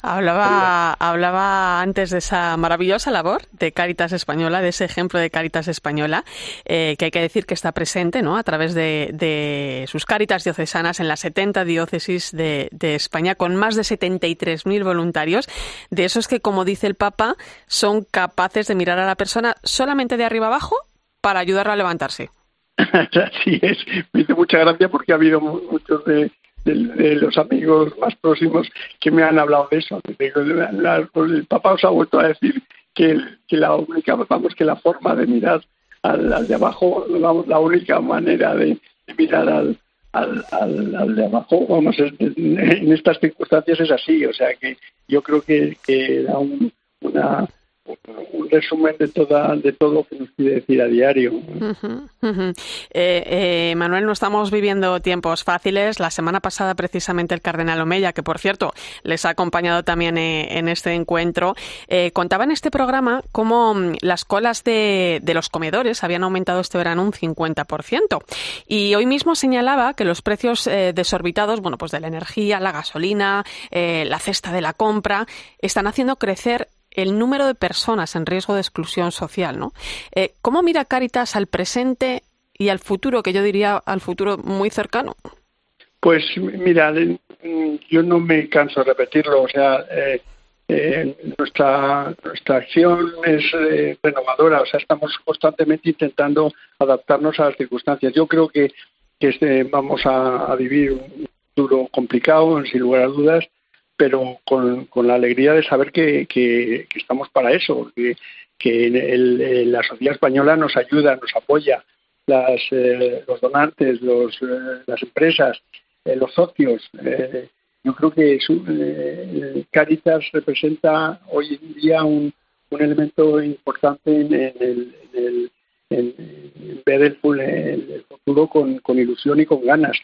Hablaba, hablaba antes de esa maravillosa labor de Caritas Española, de ese ejemplo de Caritas Española, eh, que hay que decir que está presente ¿no? a través de, de sus Caritas diocesanas en las 70 diócesis de, de España, con más de 73.000 voluntarios, de esos que, como dice el Papa, son capaces de mirar a la persona solamente de arriba abajo para ayudarla a levantarse. Así es, me hizo mucha gracia porque ha habido mu- muchos de, de- de los amigos más próximos que me han hablado de eso. La- el Papa os ha vuelto a decir que, que la única, vamos, que la forma de mirar al, de abajo, vamos, la única manera de, mirar al, al, al, al de abajo, vamos, es- en estas circunstancias es así. O sea que yo creo que, que era un, una, un resumen de toda de todo lo que nos quiere decir a diario. Eh, eh, Manuel, no estamos viviendo tiempos fáciles. La semana pasada, precisamente, el cardenal Omeya, que por cierto les ha acompañado también eh, en este encuentro, contaba en este programa cómo mm, las colas de, de los comedores habían aumentado este verano un 50%. Y hoy mismo señalaba que los precios desorbitados, bueno, pues de la energía, la gasolina, la cesta de la compra, están haciendo crecer el número de personas en riesgo de exclusión social, ¿no? Eh, ¿Cómo mira Caritas al presente y al futuro, que yo diría al futuro muy cercano? Pues mira, yo no me canso de repetirlo, o sea, eh, eh, nuestra nuestra acción es eh, renovadora, o sea, estamos constantemente intentando adaptarnos a las circunstancias. Yo creo que, que este, vamos a, a vivir un futuro complicado, sin lugar a dudas, pero con, con la alegría de saber que, que, estamos para eso, que, que el- el- la sociedad española nos ayuda, nos apoya, las, eh, los donantes, los, eh, las empresas, eh, los socios. eh, yo creo que eh, Caritas representa hoy en día un, un elemento importante en, el, en el- en- ver el, el- el futuro con, con ilusión y con ganas.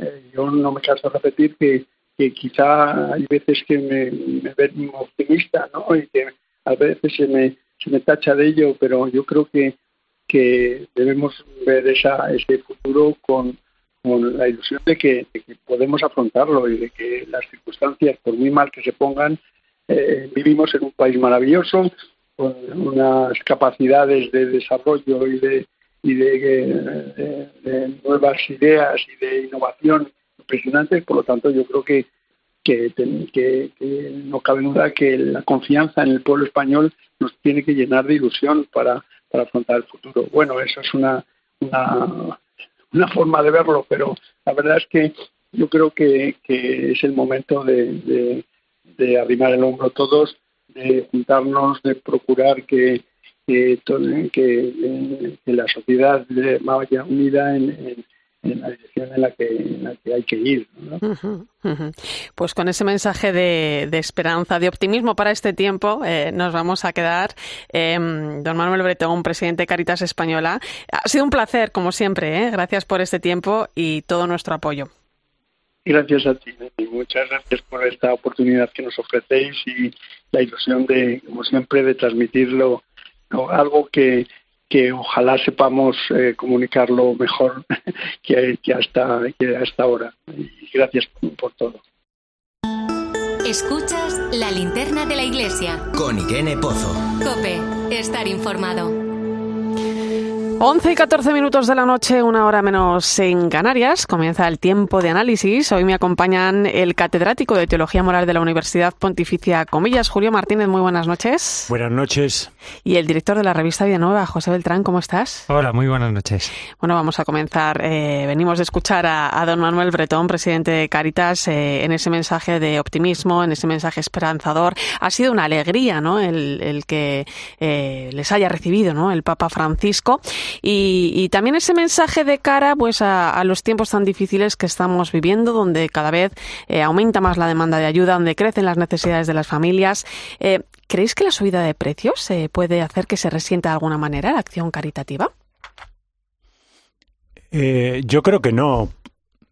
Eh, yo no me canso de repetir que, que quizá hay veces que me, me ven optimista, ¿no? Y que a veces se me, se me tacha de ello, pero yo creo que, que debemos ver esa, ese futuro con, con la ilusión de que, de que podemos afrontarlo y de que las circunstancias, por muy mal que se pongan, eh, vivimos en un país maravilloso, con unas capacidades de desarrollo y de, y de, de- de nuevas ideas y de innovación impresionantes, por lo tanto yo creo que, que, que- no cabe duda que la confianza en el pueblo español nos tiene que llenar de ilusión para, para afrontar el futuro. Bueno, eso es una, una, una forma de verlo, pero la verdad es que yo creo que, que es el momento de, de, de arrimar el hombro todos, de juntarnos, de procurar que, que, que, que la sociedad vaya unida en, en- en la dirección en la que, en la que hay que ir. Pues con ese mensaje de, de esperanza, de optimismo para este tiempo, eh, nos vamos a quedar. Eh, don Manuel Bretón, presidente de Caritas Española, ha sido un placer, como siempre. ¿eh? Gracias por este tiempo y todo nuestro apoyo. Y gracias a ti, Nelly. muchas gracias por esta oportunidad que nos ofrecéis y la ilusión de, como siempre, de transmitirlo, ¿no? algo que, que ojalá sepamos eh, comunicarlo mejor que, que hasta, que hasta ahora. Y gracias por todo. Escuchas la linterna de la iglesia. Con Irene Pozo. Cope, estar informado. 11 y 14 minutos de la noche, una hora menos en Canarias. Comienza el tiempo de análisis. Hoy me acompañan el catedrático de Teología Moral de la Universidad Pontificia Comillas, Julio Martínez. Muy buenas noches. Buenas noches. Y el director de la revista Vida Nueva, José Beltrán. ¿Cómo estás? Hola, muy buenas noches. Bueno, vamos a comenzar. Eh, venimos de escuchar a, don Manuel Bretón, presidente de Caritas, eh, en ese mensaje de optimismo, en ese mensaje esperanzador. Ha sido una alegría, ¿no? El, que eh, les haya recibido, ¿no? El Papa Francisco. Y, también ese mensaje de cara pues a, los tiempos tan difíciles que estamos viviendo, donde cada vez eh, aumenta más la demanda de ayuda, donde crecen las necesidades de las familias. Eh, ¿Creéis que la subida de precios eh, puede hacer que se resienta de alguna manera la acción caritativa? yo creo que no,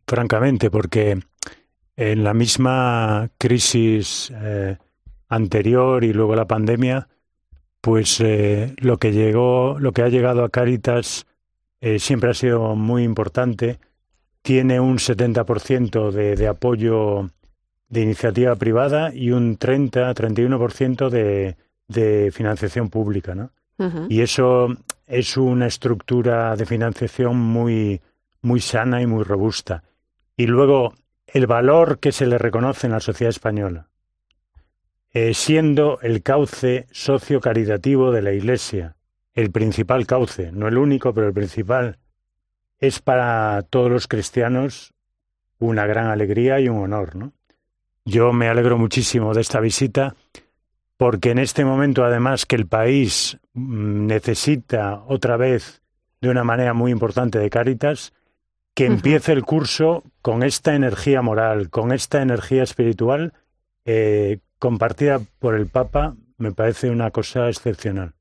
francamente, porque en la misma crisis anterior y luego la pandemia, pues eh, lo que llegó, lo que ha llegado a Caritas eh, siempre ha sido muy importante. Tiene un 70% de, de apoyo de iniciativa privada y un 30-31% de, de financiación pública, ¿no? Y eso es una estructura de financiación muy, muy sana y muy robusta. Y luego, el valor que se le reconoce en la sociedad española, eh, siendo el cauce socio-caritativo de la Iglesia, el principal cauce, no el único, pero el principal, es para todos los cristianos una gran alegría y un honor. ¿no? Yo me alegro muchísimo de esta visita porque en este momento, además, que el país mm, necesita otra vez de una manera muy importante de Cáritas, que empiece el curso con esta energía moral, con esta energía espiritual, eh, compartida por el Papa me parece una cosa excepcional.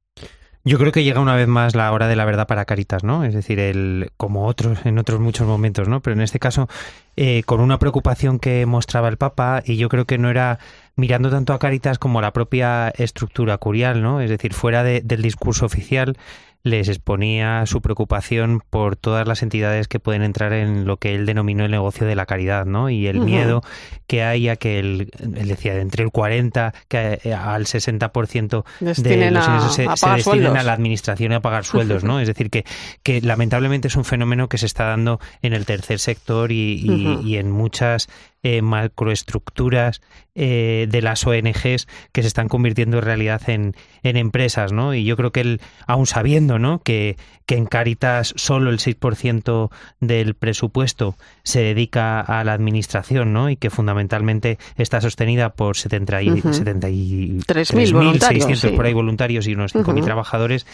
Yo creo que llega una vez más la hora de la verdad para Caritas, ¿no? Es decir, el, como otros en otros muchos momentos, ¿no? Pero en este caso, eh, con una preocupación que mostraba el Papa, y yo creo que no era mirando tanto a Caritas como a la propia estructura curial, ¿no? Es decir, fuera del discurso oficial, les exponía su preocupación por todas las entidades que pueden entrar en lo que él denominó el negocio de la caridad, ¿no? Y el miedo que hay a que él, él decía, de entre el 40 que eh, al 60% de los ingresos se, destinen a la administración y a pagar sueldos, ¿no? Es decir, que, que lamentablemente es un fenómeno que se está dando en el tercer sector y, y en muchas eh, macroestructuras eh, de las ONGs que se están convirtiendo en realidad en, en empresas, ¿no? Y yo creo que él, aún sabiendo, ¿no? Que, que en Caritas solo el 6% del presupuesto se dedica a la administración, ¿no? Y que fundamentalmente está sostenida por 70 y, 73.600 por ahí voluntarios y unos 5.000 trabajadores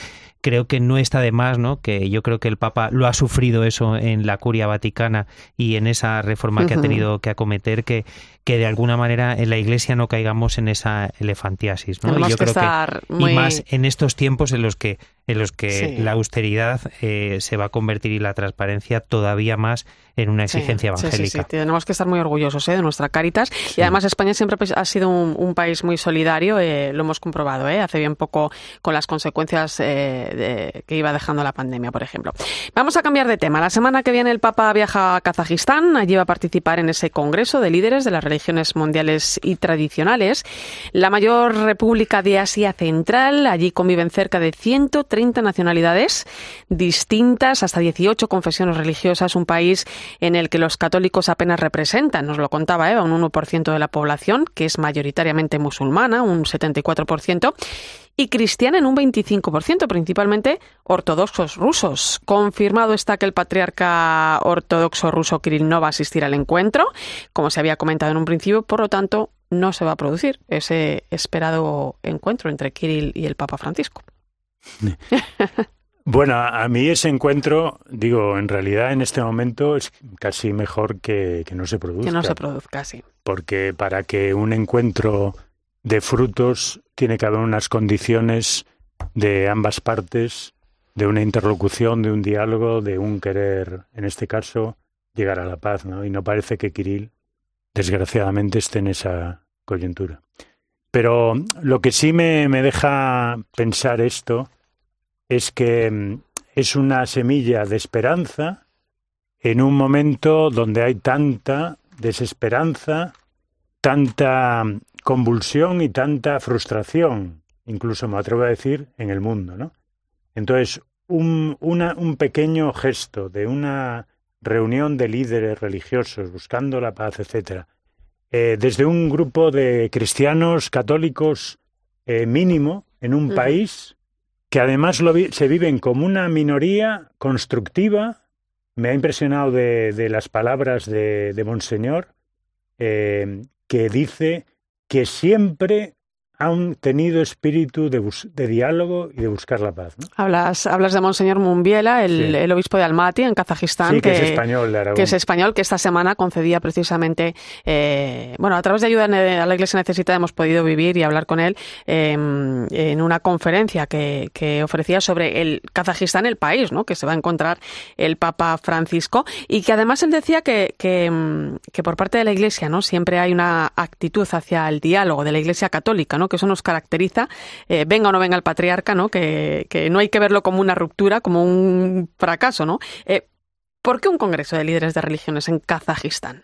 creo que no está de más, ¿no? Que yo creo que el Papa lo ha sufrido eso en la curia vaticana y en esa reforma que ha tenido que acometer, que, que de alguna manera en la Iglesia no caigamos en esa elefantiasis, ¿no? y yo creo que y más en estos tiempos en los que en los que la austeridad eh, se va a convertir y la transparencia todavía más en una exigencia evangélica. Sí, tenemos que estar muy orgullosos ¿eh? de nuestra Caritas y además España siempre pues, ha sido un, país muy solidario, eh, lo hemos comprobado hace bien poco con las consecuencias que iba dejando la pandemia, por ejemplo. Vamos a cambiar de tema. La semana que viene el Papa viaja a Kazajistán, allí va a participar en ese congreso de líderes de las religiones mundiales y tradicionales. La mayor república de Asia Central, allí conviven cerca de 130 30 nacionalidades distintas, hasta 18 confesiones religiosas, un país en el que los católicos apenas representan, nos lo contaba Eva, un 1% de la población, que es mayoritariamente musulmana, un 74%, y cristiana en un 25%, principalmente ortodoxos rusos. Confirmado está que el patriarca ortodoxo ruso Kirill no va a asistir al encuentro, como se había comentado en un principio, por lo tanto, no se va a producir ese esperado encuentro entre Kirill y el Papa Francisco. Bueno, a mí ese encuentro, digo, en realidad en este momento es casi mejor que, no se produzca. Que no se produzca, sí. Porque para que un encuentro de frutos tiene que haber unas condiciones de ambas partes, de una interlocución, de un diálogo, de un querer, en este caso, llegar a la paz, ¿no? Y no parece que Kirill, desgraciadamente, esté en esa coyuntura. Pero lo que sí me, me deja pensar esto es que mm, es una semilla de esperanza en un momento donde hay tanta desesperanza, tanta convulsión y tanta frustración, incluso me atrevo a decir, en el mundo, ¿no? Entonces, un, un pequeño gesto de una reunión de líderes religiosos buscando la paz, etcétera, eh, desde un grupo de cristianos católicos eh, mínimo en un país que además se viven como una minoría constructiva. Me ha impresionado de, las palabras de, Monseñor, eh, que dice que siempre han tenido espíritu de, diálogo y de buscar la paz. Hablas, hablas de Monseñor Mumbiela, el, obispo de Almaty, en Kazajistán. que, es español, Que es español, que esta semana concedía precisamente, eh, bueno, a través de ayuda a la Iglesia Necesita hemos podido vivir y hablar con él em, en una conferencia que, ofrecía sobre el Kazajistán, el país, ¿no? Que se va a encontrar el Papa Francisco y que además él decía que, em, que por parte de la Iglesia, ¿no? Siempre hay una actitud hacia el diálogo de la Iglesia Católica, ¿no? Que eso nos caracteriza, eh, venga o no venga el patriarca, ¿no? Que, no hay que verlo como una ruptura, como un fracaso, ¿no? Eh, ¿Por qué un congreso de líderes de religiones en Kazajistán?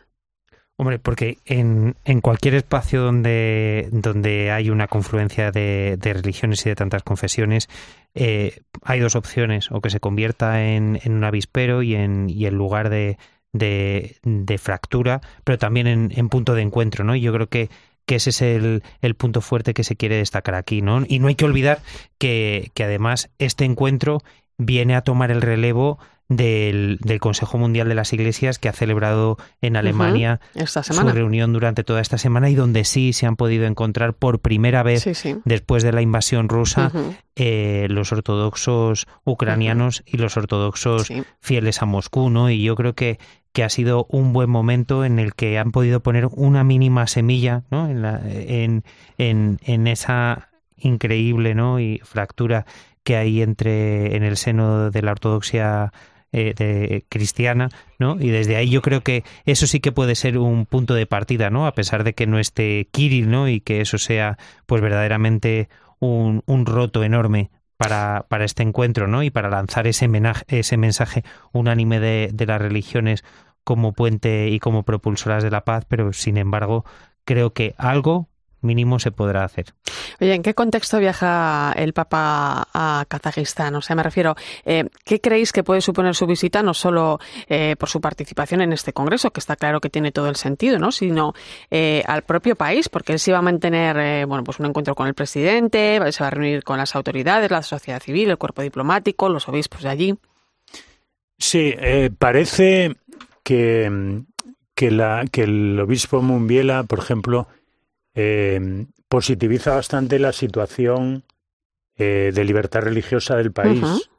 Hombre, porque en, en, cualquier espacio donde, donde hay una confluencia de, religiones y de tantas confesiones, eh, hay dos opciones, o que se convierta en, en un avispero y en, y en lugar de, de, de, fractura, pero también en, en, punto de encuentro, ¿no? Y yo creo que que ese es el, el, punto fuerte que se quiere destacar aquí, ¿no? Y no hay que olvidar que, que además este encuentro viene a tomar el relevo del, del, Consejo Mundial de las Iglesias que ha celebrado en Alemania esta su reunión durante toda esta semana y donde sí se han podido encontrar por primera vez después de la invasión rusa eh, los ortodoxos ucranianos y los ortodoxos fieles a Moscú, ¿no? Y yo creo que que ha sido un buen momento en el que han podido poner una mínima semilla ¿no? en, la, en, en, en, esa increíble ¿no? y fractura que hay entre en el seno de la ortodoxia eh, cristiana, ¿no? Y desde ahí yo creo que eso sí que puede ser un punto de partida, ¿no? A pesar de que no esté Kirill, ¿no? Y que eso sea, pues verdaderamente un, un roto enorme para, para este encuentro, ¿no? Y para lanzar ese, ese mensaje unánime de, de las religiones como puente y como propulsoras de la paz, pero sin embargo creo que algo mínimo se podrá hacer. Oye, ¿en qué contexto viaja el Papa a Kazajistán? O sea, me refiero, eh, ¿qué creéis que puede suponer su visita, no solo eh, por su participación en este Congreso, que está claro que tiene todo el sentido, ¿no? sino eh, al propio país, porque él sí va a mantener bueno, pues un encuentro con el presidente, se va a reunir con las autoridades, la sociedad civil, el cuerpo diplomático, los obispos de allí. Sí, parece que, que, la, que el obispo Mumbiela, por ejemplo, eh, positiviza bastante la situación eh, de libertad religiosa del país,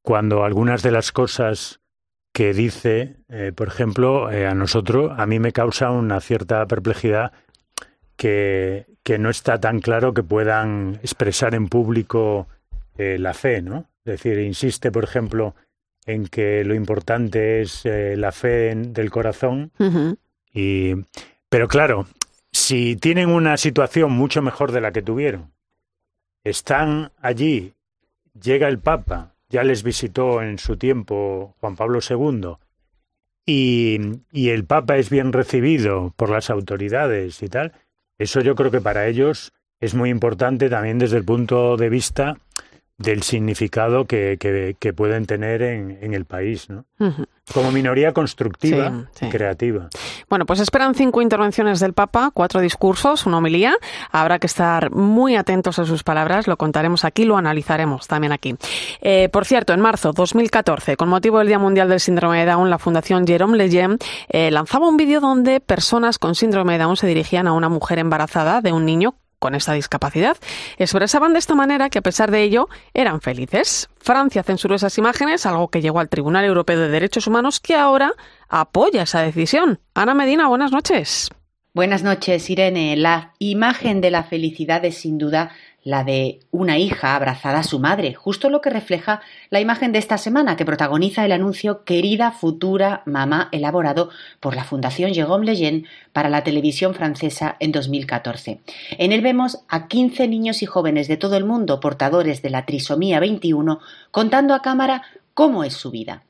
cuando algunas de las cosas que dice, eh, por ejemplo, a nosotros, a mí me causa una cierta perplejidad que, que no está tan claro que puedan expresar en público la fe, ¿no? Es decir, insiste, por ejemplo, en que lo importante es la fe del corazón. y, pero claro, si tienen una situación mucho mejor de la que tuvieron, están allí, llega el Papa, ya les visitó en su tiempo Juan Pablo II, y, y el Papa es bien recibido por las autoridades y tal, eso yo creo que para ellos es muy importante también desde el punto de vista del significado que, que, pueden tener en, en, el país, ¿no? Como minoría constructiva y creativa. Bueno, pues esperan cinco intervenciones del Papa, cuatro discursos, una homilía. Habrá que estar muy atentos a sus palabras, lo contaremos aquí, lo analizaremos también aquí. Eh, por cierto, en marzo 2014, con motivo del Día Mundial del Síndrome de Down, la Fundación Jerome Lejeune eh, lanzaba un vídeo donde personas con síndrome de Down se dirigían a una mujer embarazada de un niño con esta discapacidad expresaban de esta manera que a pesar de ello eran felices. Francia censuró esas imágenes, algo que llegó al Tribunal Europeo de Derechos Humanos que ahora apoya esa decisión. Ana Medina, buenas noches. Buenas noches, Irene. La imagen de la felicidad es sin duda la de una hija abrazada a su madre, justo lo que refleja la imagen de esta semana que protagoniza el anuncio Querida futura mamá elaborado por la Fundación Jérôme Lejeune para la televisión francesa en 2014. En él vemos a 15 niños y jóvenes de todo el mundo portadores de la trisomía 21 contando a cámara cómo es su vida.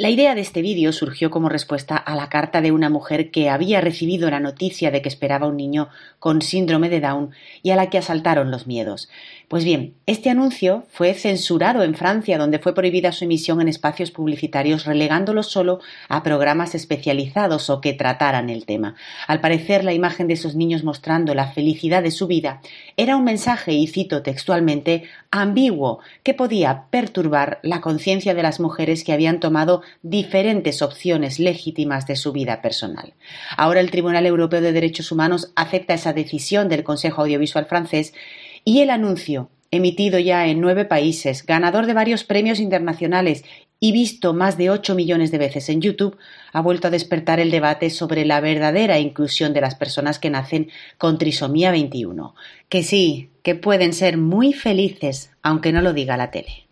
La idea de este vídeo surgió como respuesta a la carta de una mujer que había recibido la noticia de que esperaba un niño con síndrome de Down y a la que asaltaron los miedos. Pues bien, este anuncio fue censurado en Francia, donde fue prohibida su emisión en espacios publicitarios, relegándolo solo a programas especializados o que trataran el tema. Al parecer, la imagen de esos niños mostrando la felicidad de su vida era un mensaje, y cito textualmente, ambiguo, que podía perturbar la conciencia de las mujeres que habían tomado diferentes opciones legítimas de su vida personal. Ahora el Tribunal Europeo de Derechos Humanos acepta esa decisión del Consejo Audiovisual francés y el anuncio, emitido ya en nueve países, ganador de varios premios internacionales y visto más de ocho millones de veces en YouTube, ha vuelto a despertar el debate sobre la verdadera inclusión de las personas que nacen con trisomía 21. Que sí, que pueden ser muy felices, aunque no lo diga la tele.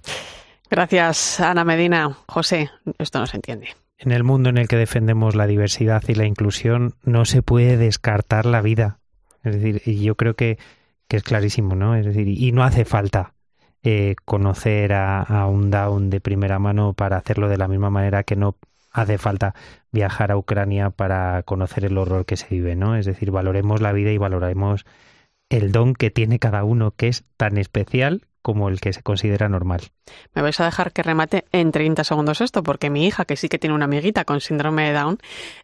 Gracias, Ana Medina. José, esto no se entiende. En el mundo en el que defendemos la diversidad y la inclusión, no se puede descartar la vida. Es decir, yo creo que que es clarísimo, ¿no? Es decir, y no hace falta eh, conocer a, un Down de primera mano para hacerlo de la misma manera que no hace falta viajar a Ucrania para conocer el horror que se vive, ¿no? Es decir, valoremos la vida y valoremos el don que tiene cada uno, que es tan especial como el que se considera normal. Me vais a dejar que remate en 30 segundos esto, porque mi hija, que sí que tiene una amiguita con síndrome de Down,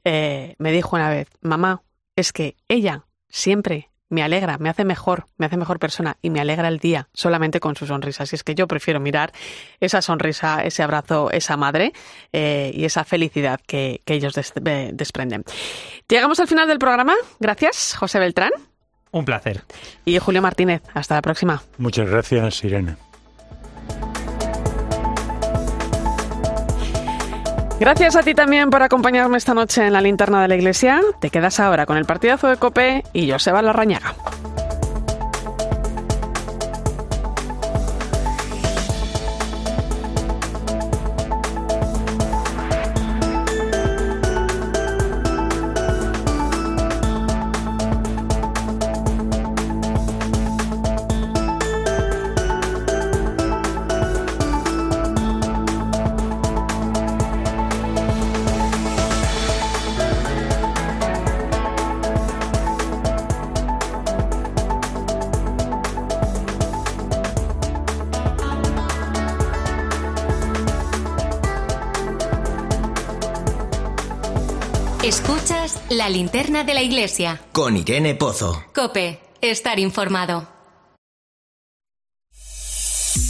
eh, me dijo una vez, mamá, es que ella siempre me alegra, me hace mejor, me hace mejor persona y me alegra el día solamente con su sonrisa. Así es que yo prefiero mirar esa sonrisa, ese abrazo, esa madre eh, y esa felicidad que, que ellos eh, desprenden. Llegamos al final del programa. Gracias, José Beltrán. Un placer. Y Julio Martínez. Hasta la próxima. Muchas gracias, Irene. Gracias a ti también por acompañarme esta noche en la linterna de la iglesia. Te quedas ahora con el partidazo de Cope y Joseba Larrañaga. La linterna de la iglesia. Con Irene Pozo. Cope, estar informado.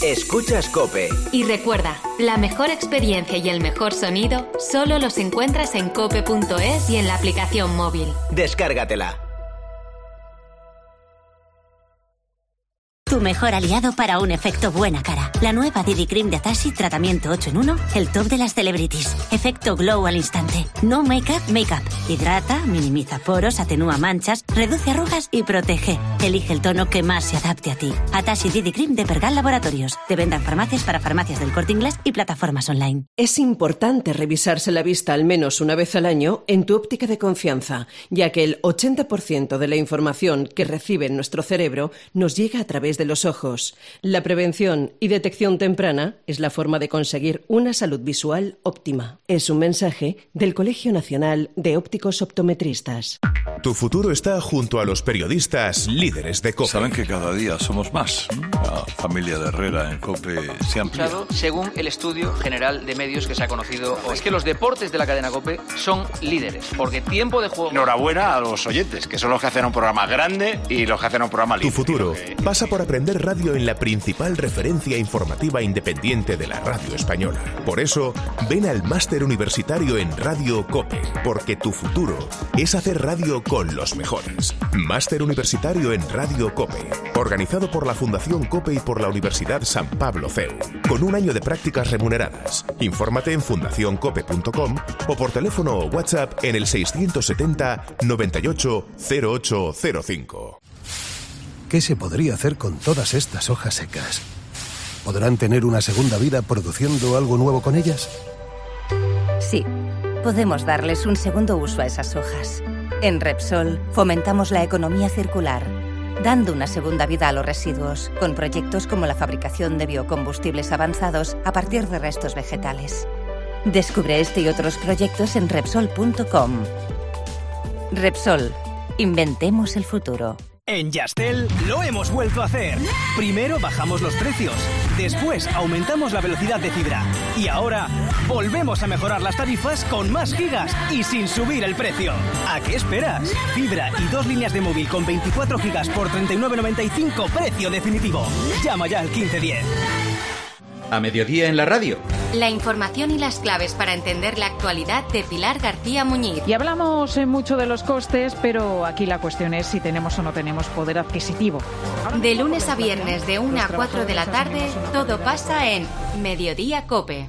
Escuchas Cope. Y recuerda, la mejor experiencia y el mejor sonido solo los encuentras en cope.es y en la aplicación móvil. Descárgatela. Tu mejor aliado para un efecto buena cara. La nueva Didi Cream de Atashi, tratamiento 8 en 1, el top de las celebrities. Efecto glow al instante. No make-up, make-up. Hidrata, minimiza poros, atenúa manchas, reduce arrugas y protege. Elige el tono que más se adapte a ti. Atashi Didi Cream de Pergal Laboratorios. Te vendan farmacias para farmacias del corte inglés y plataformas online. Es importante revisarse la vista al menos una vez al año en tu óptica de confianza, ya que el 80% de la información que recibe nuestro cerebro nos llega a través de los ojos. La prevención y detección temprana es la forma de conseguir una salud visual óptima. Es un mensaje del Colegio Nacional de Ópticos Optometristas. Tu futuro está junto a los periodistas líderes de COPE. Saben que cada día somos más. La familia de Herrera en COPE se ha ampliado. Según el estudio general de medios que se ha conocido hoy. Es que los deportes de la cadena COPE son líderes, porque tiempo de juego... Enhorabuena a los oyentes, que son los que hacen un programa grande y los que hacen un programa líder. Tu futuro pasa por aprender radio en la principal referencia informativa independiente de la radio española. Por eso, ven al máster universitario en Radio COPE, porque tu futuro es hacer radio con los mejores. Máster universitario en Radio COPE, organizado por la Fundación COPE y por la Universidad San Pablo CEU, con un año de prácticas remuneradas. Infórmate en fundacioncope.com o por teléfono o WhatsApp en el 670 98 0805. ¿Qué se podría hacer con todas estas hojas secas? ¿Podrán tener una segunda vida produciendo algo nuevo con ellas? Sí, podemos darles un segundo uso a esas hojas. En Repsol fomentamos la economía circular, dando una segunda vida a los residuos, con proyectos como la fabricación de biocombustibles avanzados a partir de restos vegetales. Descubre este y otros proyectos en Repsol.com. Repsol, inventemos el futuro. En Yastel lo hemos vuelto a hacer. Primero bajamos los precios, después aumentamos la velocidad de fibra y ahora volvemos a mejorar las tarifas con más gigas y sin subir el precio. ¿A qué esperas? Fibra y dos líneas de móvil con 24 gigas por 39.95 precio definitivo. Llama ya al 1510. A mediodía en la radio. La información y las claves para entender la actualidad de Pilar García Muñiz. Y hablamos eh, mucho de los costes, pero aquí la cuestión es si tenemos o no tenemos poder adquisitivo. De lunes a viernes de 1 a 4 de la tarde, todo pasa en Mediodía Cope.